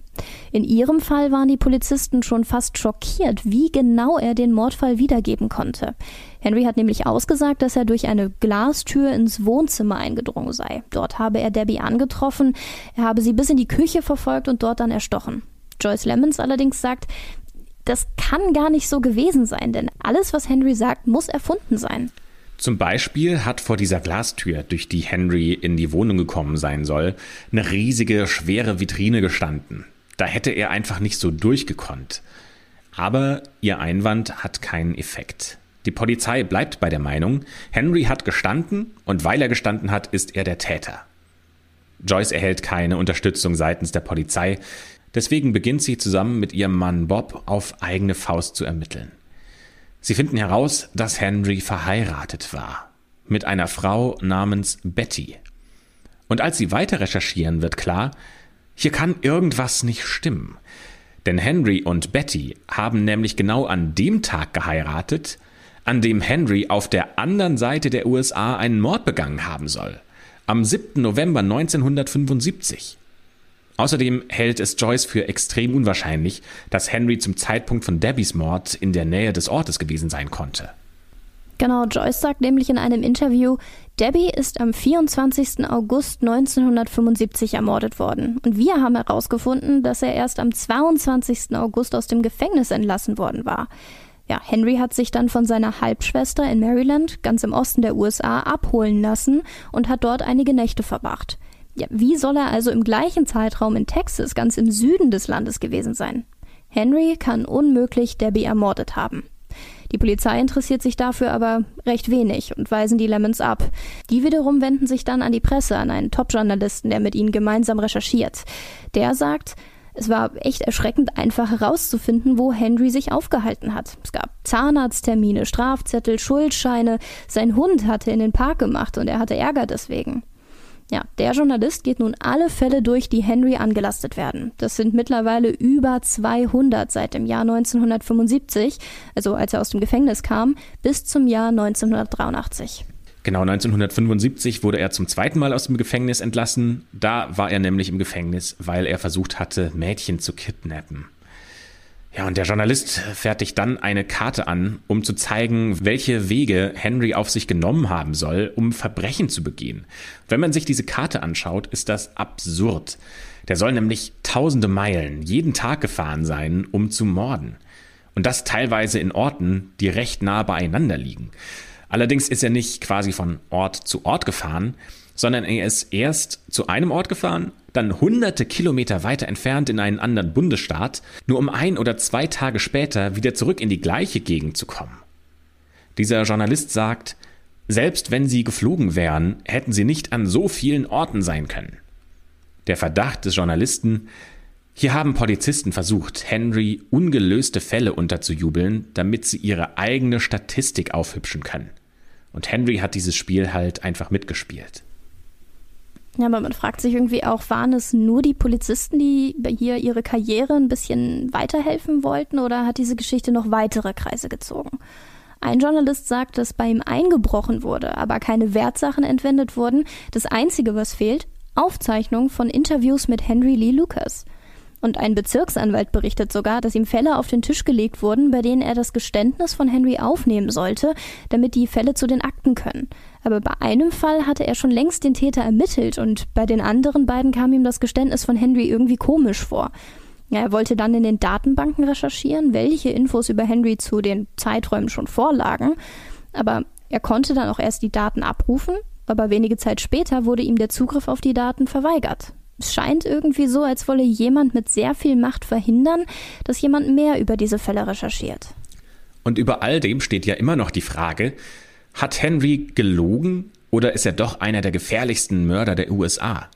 In ihrem Fall waren die Polizisten schon fast schockiert, wie genau er den Mordfall wiedergeben konnte. Henry hat nämlich ausgesagt, dass er durch eine Glastür ins Wohnzimmer eingedrungen sei. Dort habe er Debbie angetroffen, er habe sie bis in die Küche verfolgt und dort dann erstochen. Joyce Lemons allerdings sagt, das kann gar nicht so gewesen sein, denn alles, was Henry sagt, muss erfunden sein. Zum Beispiel hat vor dieser Glastür, durch die Henry in die Wohnung gekommen sein soll, eine riesige, schwere Vitrine gestanden. Da hätte er einfach nicht so durchgekonnt. Aber ihr Einwand hat keinen Effekt. Die Polizei bleibt bei der Meinung, Henry hat gestanden und weil er gestanden hat, ist er der Täter. Joyce erhält keine Unterstützung seitens der Polizei, deswegen beginnt sie zusammen mit ihrem Mann Bob auf eigene Faust zu ermitteln. Sie finden heraus, dass Henry verheiratet war mit einer Frau namens Betty. Und als sie weiter recherchieren, wird klar, hier kann irgendwas nicht stimmen. Denn Henry und Betty haben nämlich genau an dem Tag geheiratet, an dem Henry auf der anderen Seite der USA einen Mord begangen haben soll. Am 7. November 1975. Außerdem hält es Joyce für extrem unwahrscheinlich, dass Henry zum Zeitpunkt von Debbies Mord in der Nähe des Ortes gewesen sein konnte. Genau, Joyce sagt nämlich in einem Interview, Debbie ist am 24. August 1975 ermordet worden. Und wir haben herausgefunden, dass er erst am 22. August aus dem Gefängnis entlassen worden war. Ja, Henry hat sich dann von seiner Halbschwester in Maryland, ganz im Osten der USA, abholen lassen und hat dort einige Nächte verbracht. Ja, wie soll er also im gleichen Zeitraum in Texas, ganz im Süden des Landes gewesen sein? Henry kann unmöglich Debbie ermordet haben. Die Polizei interessiert sich dafür aber recht wenig und weisen die Lemons ab. Die wiederum wenden sich dann an die Presse, an einen Top-Journalisten, der mit ihnen gemeinsam recherchiert. Der sagt, es war echt erschreckend einfach herauszufinden, wo Henry sich aufgehalten hat. Es gab Zahnarzttermine, Strafzettel, Schuldscheine. Sein Hund hatte in den Park gemacht und er hatte Ärger deswegen. Ja, der Journalist geht nun alle Fälle durch, die Henry angelastet werden. Das sind mittlerweile über 200 seit dem Jahr 1975, also als er aus dem Gefängnis kam, bis zum Jahr 1983. Genau 1975 wurde er zum zweiten Mal aus dem Gefängnis entlassen. Da war er nämlich im Gefängnis, weil er versucht hatte, Mädchen zu kidnappen. Ja, und der Journalist fertigt dann eine Karte an, um zu zeigen, welche Wege Henry auf sich genommen haben soll, um Verbrechen zu begehen. Wenn man sich diese Karte anschaut, ist das absurd. Der soll nämlich tausende Meilen jeden Tag gefahren sein, um zu morden. Und das teilweise in Orten, die recht nah beieinander liegen. Allerdings ist er nicht quasi von Ort zu Ort gefahren, sondern er ist erst zu einem Ort gefahren, dann hunderte Kilometer weiter entfernt in einen anderen Bundesstaat, nur um ein oder zwei Tage später wieder zurück in die gleiche Gegend zu kommen. Dieser Journalist sagt, selbst wenn sie geflogen wären, hätten sie nicht an so vielen Orten sein können. Der Verdacht des Journalisten, hier haben Polizisten versucht, Henry ungelöste Fälle unterzujubeln, damit sie ihre eigene Statistik aufhübschen können. Und Henry hat dieses Spiel halt einfach mitgespielt. Ja, aber man fragt sich irgendwie auch, waren es nur die Polizisten, die hier ihre Karriere ein bisschen weiterhelfen wollten oder hat diese Geschichte noch weitere Kreise gezogen? Ein Journalist sagt, dass bei ihm eingebrochen wurde, aber keine Wertsachen entwendet wurden. Das Einzige, was fehlt, Aufzeichnungen von Interviews mit Henry Lee Lucas. Und ein Bezirksanwalt berichtet sogar, dass ihm Fälle auf den Tisch gelegt wurden, bei denen er das Geständnis von Henry aufnehmen sollte, damit die Fälle zu den Akten können. Aber bei einem Fall hatte er schon längst den Täter ermittelt und bei den anderen beiden kam ihm das Geständnis von Henry irgendwie komisch vor. Er wollte dann in den Datenbanken recherchieren, welche Infos über Henry zu den Zeiträumen schon vorlagen, aber er konnte dann auch erst die Daten abrufen, aber wenige Zeit später wurde ihm der Zugriff auf die Daten verweigert. Es scheint irgendwie so, als wolle jemand mit sehr viel Macht verhindern, dass jemand mehr über diese Fälle recherchiert. Und über all dem steht ja immer noch die Frage, hat Henry gelogen oder ist er doch einer der gefährlichsten Mörder der USA?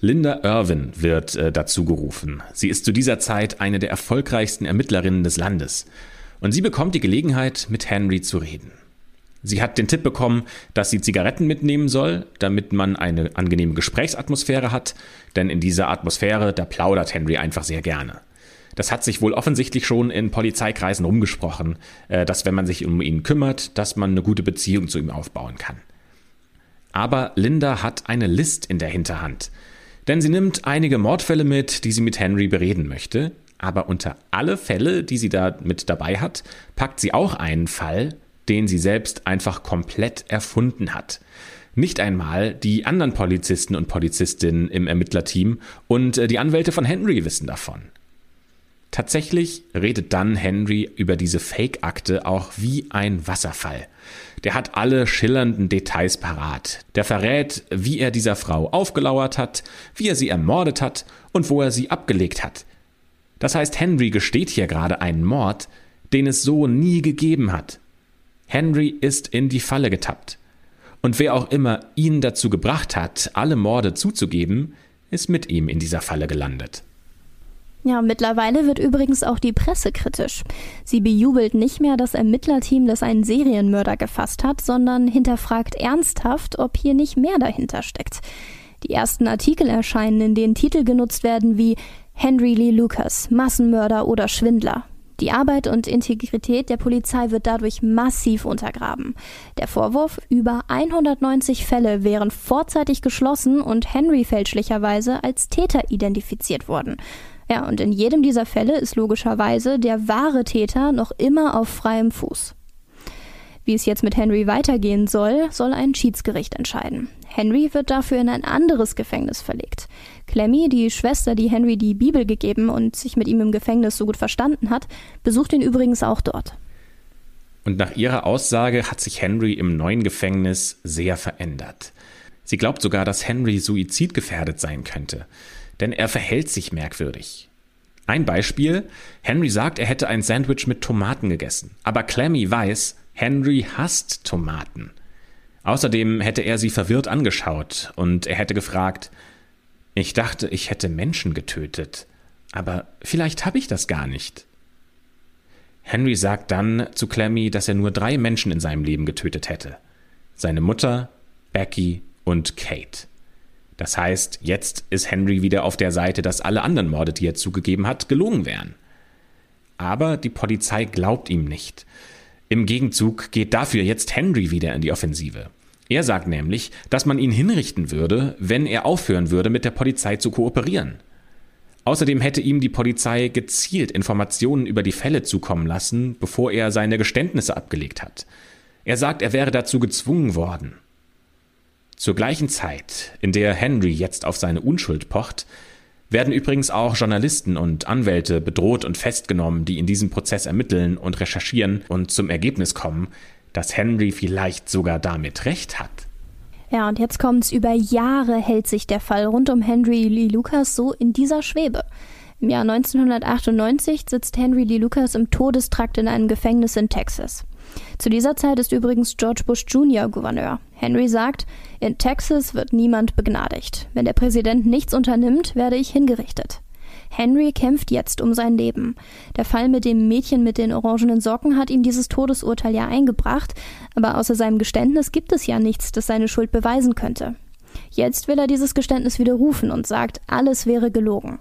Linda Irwin wird äh, dazu gerufen. Sie ist zu dieser Zeit eine der erfolgreichsten Ermittlerinnen des Landes. Und sie bekommt die Gelegenheit, mit Henry zu reden. Sie hat den Tipp bekommen, dass sie Zigaretten mitnehmen soll, damit man eine angenehme Gesprächsatmosphäre hat, denn in dieser Atmosphäre, da plaudert Henry einfach sehr gerne. Das hat sich wohl offensichtlich schon in Polizeikreisen rumgesprochen, äh, dass wenn man sich um ihn kümmert, dass man eine gute Beziehung zu ihm aufbauen kann. Aber Linda hat eine List in der Hinterhand. Denn sie nimmt einige Mordfälle mit, die sie mit Henry bereden möchte, aber unter alle Fälle, die sie da mit dabei hat, packt sie auch einen Fall, den sie selbst einfach komplett erfunden hat. Nicht einmal die anderen Polizisten und Polizistinnen im Ermittlerteam und äh, die Anwälte von Henry wissen davon. Tatsächlich redet dann Henry über diese Fake-Akte auch wie ein Wasserfall. Der hat alle schillernden Details parat. Der verrät, wie er dieser Frau aufgelauert hat, wie er sie ermordet hat und wo er sie abgelegt hat. Das heißt, Henry gesteht hier gerade einen Mord, den es so nie gegeben hat. Henry ist in die Falle getappt. Und wer auch immer ihn dazu gebracht hat, alle Morde zuzugeben, ist mit ihm in dieser Falle gelandet. Ja, mittlerweile wird übrigens auch die Presse kritisch. Sie bejubelt nicht mehr das Ermittlerteam, das einen Serienmörder gefasst hat, sondern hinterfragt ernsthaft, ob hier nicht mehr dahinter steckt. Die ersten Artikel erscheinen, in denen Titel genutzt werden wie Henry Lee Lucas, Massenmörder oder Schwindler. Die Arbeit und Integrität der Polizei wird dadurch massiv untergraben. Der Vorwurf, über 190 Fälle wären vorzeitig geschlossen und Henry fälschlicherweise als Täter identifiziert worden. Ja, und in jedem dieser Fälle ist logischerweise der wahre Täter noch immer auf freiem Fuß. Wie es jetzt mit Henry weitergehen soll, soll ein Schiedsgericht entscheiden. Henry wird dafür in ein anderes Gefängnis verlegt. Clemmy, die Schwester, die Henry die Bibel gegeben und sich mit ihm im Gefängnis so gut verstanden hat, besucht ihn übrigens auch dort. Und nach ihrer Aussage hat sich Henry im neuen Gefängnis sehr verändert. Sie glaubt sogar, dass Henry suizidgefährdet sein könnte, denn er verhält sich merkwürdig. Ein Beispiel, Henry sagt, er hätte ein Sandwich mit Tomaten gegessen, aber Clemmy weiß, Henry hasst Tomaten. Außerdem hätte er sie verwirrt angeschaut und er hätte gefragt, ich dachte, ich hätte Menschen getötet, aber vielleicht habe ich das gar nicht. Henry sagt dann zu Clemmy, dass er nur drei Menschen in seinem Leben getötet hätte. Seine Mutter, Becky und Kate. Das heißt, jetzt ist Henry wieder auf der Seite, dass alle anderen Morde, die er zugegeben hat, gelogen wären. Aber die Polizei glaubt ihm nicht. Im Gegenzug geht dafür jetzt Henry wieder in die Offensive. Er sagt nämlich, dass man ihn hinrichten würde, wenn er aufhören würde, mit der Polizei zu kooperieren. Außerdem hätte ihm die Polizei gezielt Informationen über die Fälle zukommen lassen, bevor er seine Geständnisse abgelegt hat. Er sagt, er wäre dazu gezwungen worden. Zur gleichen Zeit, in der Henry jetzt auf seine Unschuld pocht, werden übrigens auch Journalisten und Anwälte bedroht und festgenommen, die in diesem Prozess ermitteln und recherchieren und zum Ergebnis kommen, dass Henry vielleicht sogar damit recht hat. Ja, und jetzt kommt's, über Jahre hält sich der Fall rund um Henry Lee Lucas so in dieser Schwebe. Im Jahr 1998 sitzt Henry Lee Lucas im Todestrakt in einem Gefängnis in Texas. Zu dieser Zeit ist übrigens George Bush Jr. Gouverneur. Henry sagt, in Texas wird niemand begnadigt. Wenn der Präsident nichts unternimmt, werde ich hingerichtet. Henry kämpft jetzt um sein Leben. Der Fall mit dem Mädchen mit den orangenen Socken hat ihm dieses Todesurteil ja eingebracht, aber außer seinem Geständnis gibt es ja nichts, das seine Schuld beweisen könnte. Jetzt will er dieses Geständnis widerrufen und sagt, alles wäre gelogen.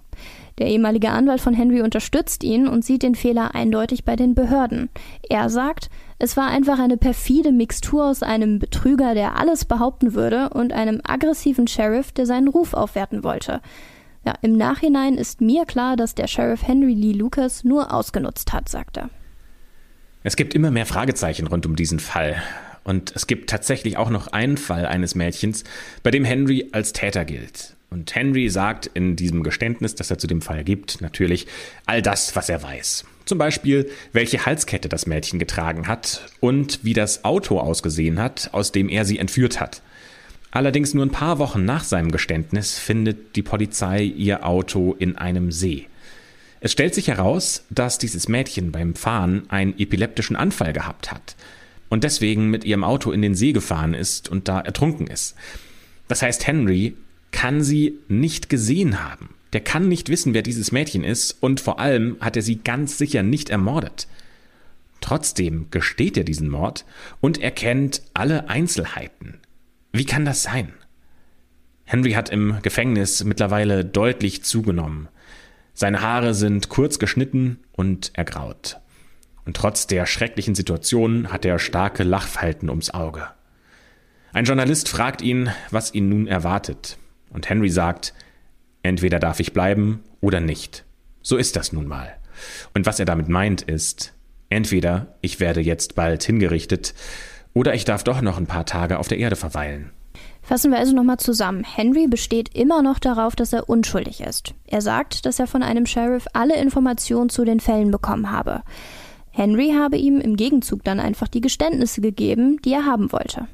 Der ehemalige Anwalt von Henry unterstützt ihn und sieht den Fehler eindeutig bei den Behörden. Er sagt, es war einfach eine perfide Mixtur aus einem Betrüger, der alles behaupten würde, und einem aggressiven Sheriff, der seinen Ruf aufwerten wollte. Ja, Im Nachhinein ist mir klar, dass der Sheriff Henry Lee Lucas nur ausgenutzt hat, sagt er. Es gibt immer mehr Fragezeichen rund um diesen Fall. Und es gibt tatsächlich auch noch einen Fall eines Mädchens, bei dem Henry als Täter gilt. Und Henry sagt in diesem Geständnis, das er zu dem Fall gibt, natürlich all das, was er weiß. Zum Beispiel, welche Halskette das Mädchen getragen hat und wie das Auto ausgesehen hat, aus dem er sie entführt hat. Allerdings nur ein paar Wochen nach seinem Geständnis findet die Polizei ihr Auto in einem See. Es stellt sich heraus, dass dieses Mädchen beim Fahren einen epileptischen Anfall gehabt hat und deswegen mit ihrem Auto in den See gefahren ist und da ertrunken ist. Das heißt, Henry kann sie nicht gesehen haben. Der kann nicht wissen, wer dieses Mädchen ist und vor allem hat er sie ganz sicher nicht ermordet. trotzdem gesteht er diesen Mord und erkennt alle Einzelheiten. Wie kann das sein? Henry hat im Gefängnis mittlerweile deutlich zugenommen. Seine Haare sind kurz geschnitten und ergraut. Und trotz der schrecklichen Situation hat er starke Lachfalten ums Auge. Ein Journalist fragt ihn, was ihn nun erwartet. Und Henry sagt, entweder darf ich bleiben oder nicht. So ist das nun mal. Und was er damit meint ist, entweder ich werde jetzt bald hingerichtet oder ich darf doch noch ein paar Tage auf der Erde verweilen. Fassen wir also nochmal zusammen. Henry besteht immer noch darauf, dass er unschuldig ist. Er sagt, dass er von einem Sheriff alle Informationen zu den Fällen bekommen habe. Henry habe ihm im Gegenzug dann einfach die Geständnisse gegeben, die er haben wollte.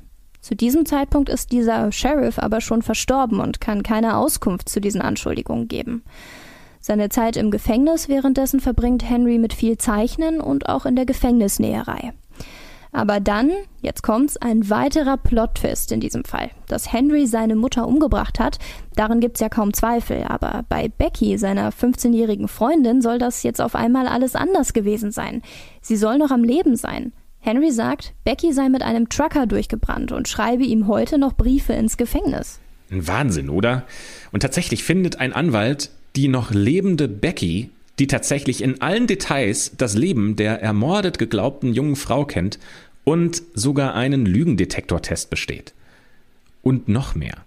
Zu diesem Zeitpunkt ist dieser Sheriff aber schon verstorben und kann keine Auskunft zu diesen Anschuldigungen geben. Seine Zeit im Gefängnis währenddessen verbringt Henry mit viel Zeichnen und auch in der Gefängnisnäherei. Aber dann, jetzt kommt's, ein weiterer Plot-Twist in diesem Fall. Dass Henry seine Mutter umgebracht hat, daran gibt's ja kaum Zweifel. Aber bei Becky, seiner 15-jährigen Freundin, soll das jetzt auf einmal alles anders gewesen sein. Sie soll noch am Leben sein. Henry sagt, Becky sei mit einem Trucker durchgebrannt und schreibe ihm heute noch Briefe ins Gefängnis. Ein Wahnsinn, oder? Und tatsächlich findet ein Anwalt die noch lebende Becky die tatsächlich in allen Details das Leben der ermordet geglaubten jungen Frau kennt und sogar einen Lügendetektortest besteht. Und noch mehr.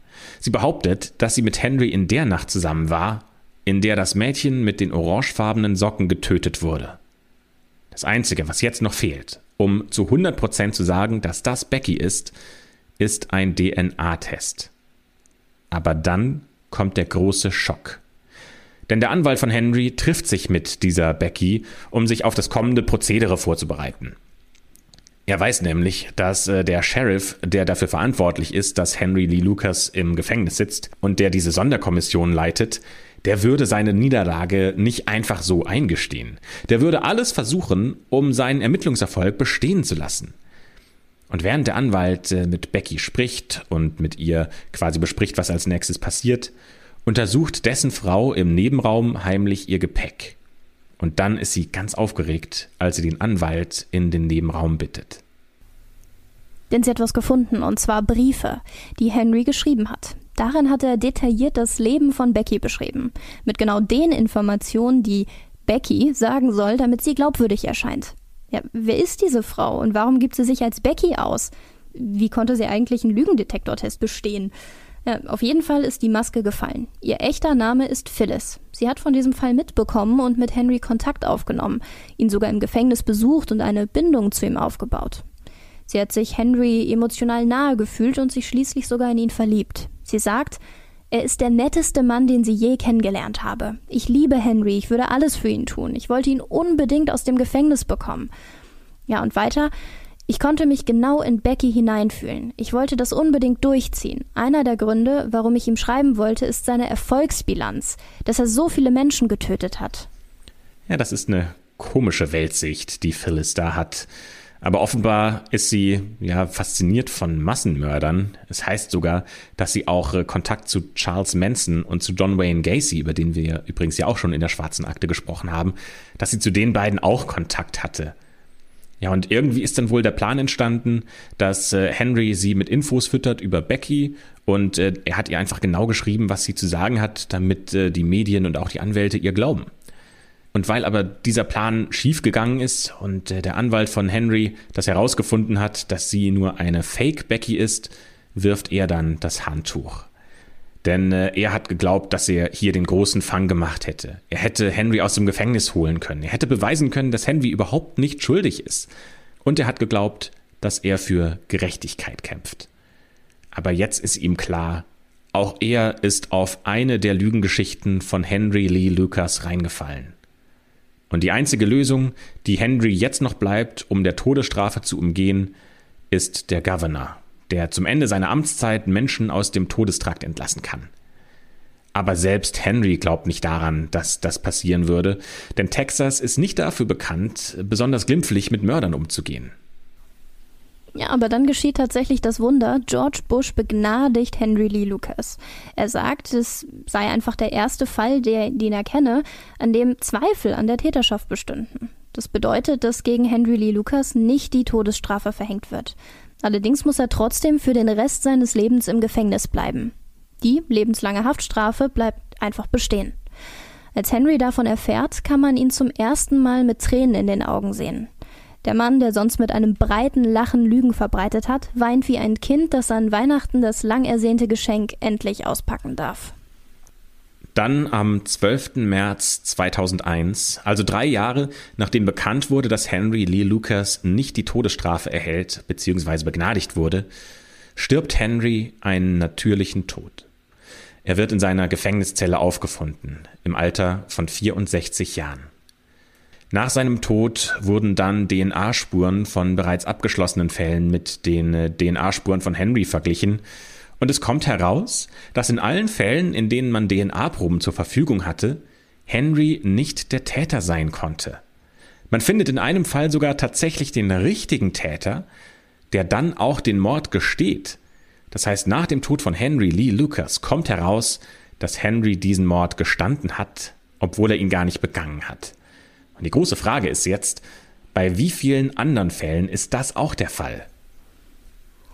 Sie behauptet, dass sie mit Henry in der Nacht zusammen war, in der das Mädchen mit den orangefarbenen Socken getötet wurde. Das Einzige, was jetzt noch fehlt, um zu 100% zu sagen, dass das Becky ist, ist ein DNA-Test. Aber dann kommt der große Schock. Denn der Anwalt von Henry trifft sich mit dieser Becky, um sich auf das kommende Prozedere vorzubereiten. Er weiß nämlich, dass äh, der Sheriff, der dafür verantwortlich ist, dass Henry Lee Lucas im Gefängnis sitzt und der diese Sonderkommission leitet, der würde seine Niederlage nicht einfach so eingestehen. Der würde alles versuchen, um seinen Ermittlungserfolg bestehen zu lassen. Und während der Anwalt äh, mit Becky spricht und mit ihr quasi bespricht, was als nächstes passiert, untersucht dessen Frau im Nebenraum heimlich ihr Gepäck. Und dann ist sie ganz aufgeregt, als sie den Anwalt in den Nebenraum bittet. Denn sie hat was gefunden, und zwar Briefe, die Henry geschrieben hat. Darin hat er detailliert das Leben von Becky beschrieben, mit genau den Informationen, die Becky sagen soll, damit sie glaubwürdig erscheint. Ja, wer ist diese Frau und warum gibt sie sich als Becky aus? Wie konnte sie eigentlich einen Lügendetektortest bestehen? Ja, auf jeden Fall ist die Maske gefallen. Ihr echter Name ist Phyllis. Sie hat von diesem Fall mitbekommen und mit Henry Kontakt aufgenommen, ihn sogar im Gefängnis besucht und eine Bindung zu ihm aufgebaut. Sie hat sich Henry emotional nahe gefühlt und sich schließlich sogar in ihn verliebt. Sie sagt, er ist der netteste Mann, den sie je kennengelernt habe. Ich liebe Henry, ich würde alles für ihn tun. Ich wollte ihn unbedingt aus dem Gefängnis bekommen. Ja, und weiter, ich konnte mich genau in Becky hineinfühlen. Ich wollte das unbedingt durchziehen. Einer der Gründe, warum ich ihm schreiben wollte, ist seine Erfolgsbilanz, dass er so viele Menschen getötet hat. Ja, das ist eine komische Weltsicht, die Phyllis da hat. Aber offenbar ist sie ja fasziniert von Massenmördern. Es heißt sogar, dass sie auch äh, Kontakt zu Charles Manson und zu John Wayne Gacy, über den wir übrigens ja auch schon in der schwarzen Akte gesprochen haben, dass sie zu den beiden auch Kontakt hatte. Ja, und irgendwie ist dann wohl der Plan entstanden, dass äh, Henry sie mit Infos füttert über Becky und äh, er hat ihr einfach genau geschrieben, was sie zu sagen hat, damit die Medien und auch die Anwälte ihr glauben. Und weil aber dieser Plan schiefgegangen ist und äh, der Anwalt von Henry das herausgefunden hat, dass sie nur eine Fake Becky ist, wirft er dann das Handtuch. Denn äh, er hat geglaubt, dass er hier den großen Fang gemacht hätte. Er hätte Henry aus dem Gefängnis holen können. Er hätte beweisen können, dass Henry überhaupt nicht schuldig ist. Und er hat geglaubt, dass er für Gerechtigkeit kämpft. Aber jetzt ist ihm klar, auch er ist auf eine der Lügengeschichten von Henry Lee Lucas reingefallen. Und die einzige Lösung, die Henry jetzt noch bleibt, um der Todesstrafe zu umgehen, ist der Governor, der zum Ende seiner Amtszeit Menschen aus dem Todestrakt entlassen kann. Aber selbst Henry glaubt nicht daran, dass das passieren würde, denn Texas ist nicht dafür bekannt, besonders glimpflich mit Mördern umzugehen. Ja, aber dann geschieht tatsächlich das Wunder. George Bush begnadigt Henry Lee Lucas. Er sagt, es sei einfach der erste Fall, der, den er kenne, an dem Zweifel an der Täterschaft bestünden. Das bedeutet, dass gegen Henry Lee Lucas nicht die Todesstrafe verhängt wird. Allerdings muss er trotzdem für den Rest seines Lebens im Gefängnis bleiben. Die lebenslange Haftstrafe bleibt einfach bestehen. Als Henry davon erfährt, kann man ihn zum ersten Mal mit Tränen in den Augen sehen. Der Mann, der sonst mit einem breiten Lachen Lügen verbreitet hat, weint wie ein Kind, das an Weihnachten das lang ersehnte Geschenk endlich auspacken darf. Dann am 12. März 2001, also drei Jahre nachdem bekannt wurde, dass Henry Lee Lucas nicht die Todesstrafe erhält bzw. begnadigt wurde, stirbt Henry einen natürlichen Tod. Er wird in seiner Gefängniszelle aufgefunden, im Alter von 64 Jahren. Nach seinem Tod wurden dann DNA-Spuren von bereits abgeschlossenen Fällen mit den äh, DNA-Spuren von Henry verglichen, und es kommt heraus, dass in allen Fällen, in denen man DNA-Proben zur Verfügung hatte, Henry nicht der Täter sein konnte. Man findet in einem Fall sogar tatsächlich den richtigen Täter, der dann auch den Mord gesteht. Das heißt, nach dem Tod von Henry Lee Lucas kommt heraus, dass Henry diesen Mord gestanden hat, obwohl er ihn gar nicht begangen hat. Und die große Frage ist jetzt, bei wie vielen anderen Fällen ist das auch der Fall?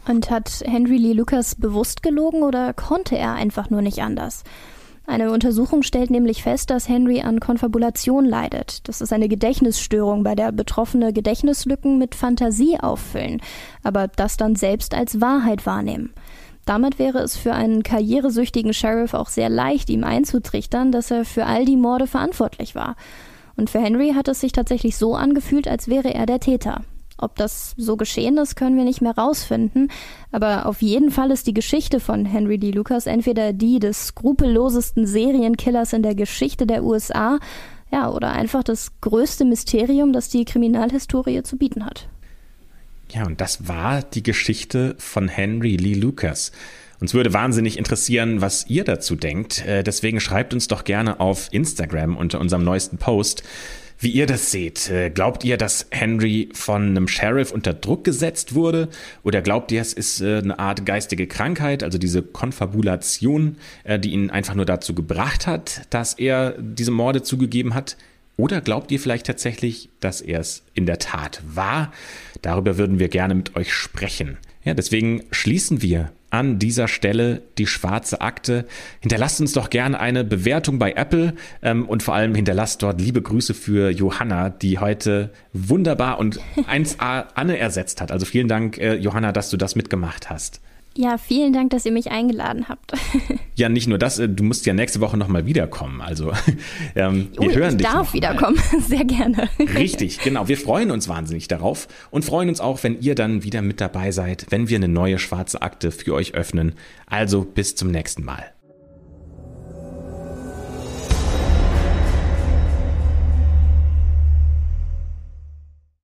Und hat Henry Lee Lucas bewusst gelogen oder konnte er einfach nur nicht anders? Eine Untersuchung stellt nämlich fest, dass Henry an Konfabulation leidet. Das ist eine Gedächtnisstörung, bei der Betroffene Gedächtnislücken mit Fantasie auffüllen, aber das dann selbst als Wahrheit wahrnehmen. Damit wäre es für einen karrieresüchtigen Sheriff auch sehr leicht, ihm einzutrichtern, dass er für all die Morde verantwortlich war. Und für Henry hat es sich tatsächlich so angefühlt, als wäre er der Täter. Ob das so geschehen ist, können wir nicht mehr rausfinden, aber auf jeden Fall ist die Geschichte von Henry D. Lucas entweder die des skrupellosesten Serienkillers in der Geschichte der USA, ja, oder einfach das größte Mysterium, das die Kriminalhistorie zu bieten hat. Ja, und das war die Geschichte von Henry Lee Lucas. Uns würde wahnsinnig interessieren, was ihr dazu denkt. Äh, deswegen schreibt uns doch gerne auf Instagram unter unserem neuesten Post wie ihr das seht. Äh, glaubt ihr, dass Henry von einem Sheriff unter Druck gesetzt wurde? Oder glaubt ihr, es ist äh, eine Art geistige Krankheit, also diese Konfabulation, die ihn einfach nur dazu gebracht hat, dass er diese Morde zugegeben hat? Oder glaubt ihr vielleicht tatsächlich, dass er es in der Tat war? Darüber würden wir gerne mit euch sprechen. Ja, deswegen schließen wir an dieser Stelle die schwarze Akte. Hinterlasst uns doch gerne eine Bewertung bei Apple ähm, und vor allem hinterlasst dort liebe Grüße für Johanna, die heute wunderbar und 1a Anne ersetzt hat. Also vielen Dank, äh, Johanna, dass du das mitgemacht hast. Ja, vielen Dank, dass ihr mich eingeladen habt. ja, nicht nur das, äh, du musst ja nächste Woche nochmal wiederkommen. Also ähm, wir oh, hören ich dich. Ich darf wiederkommen, sehr gerne. Richtig, genau. Wir freuen uns wahnsinnig darauf und freuen uns auch, wenn ihr dann wieder mit dabei seid, wenn wir eine neue schwarze Akte für euch öffnen. Also bis zum nächsten Mal.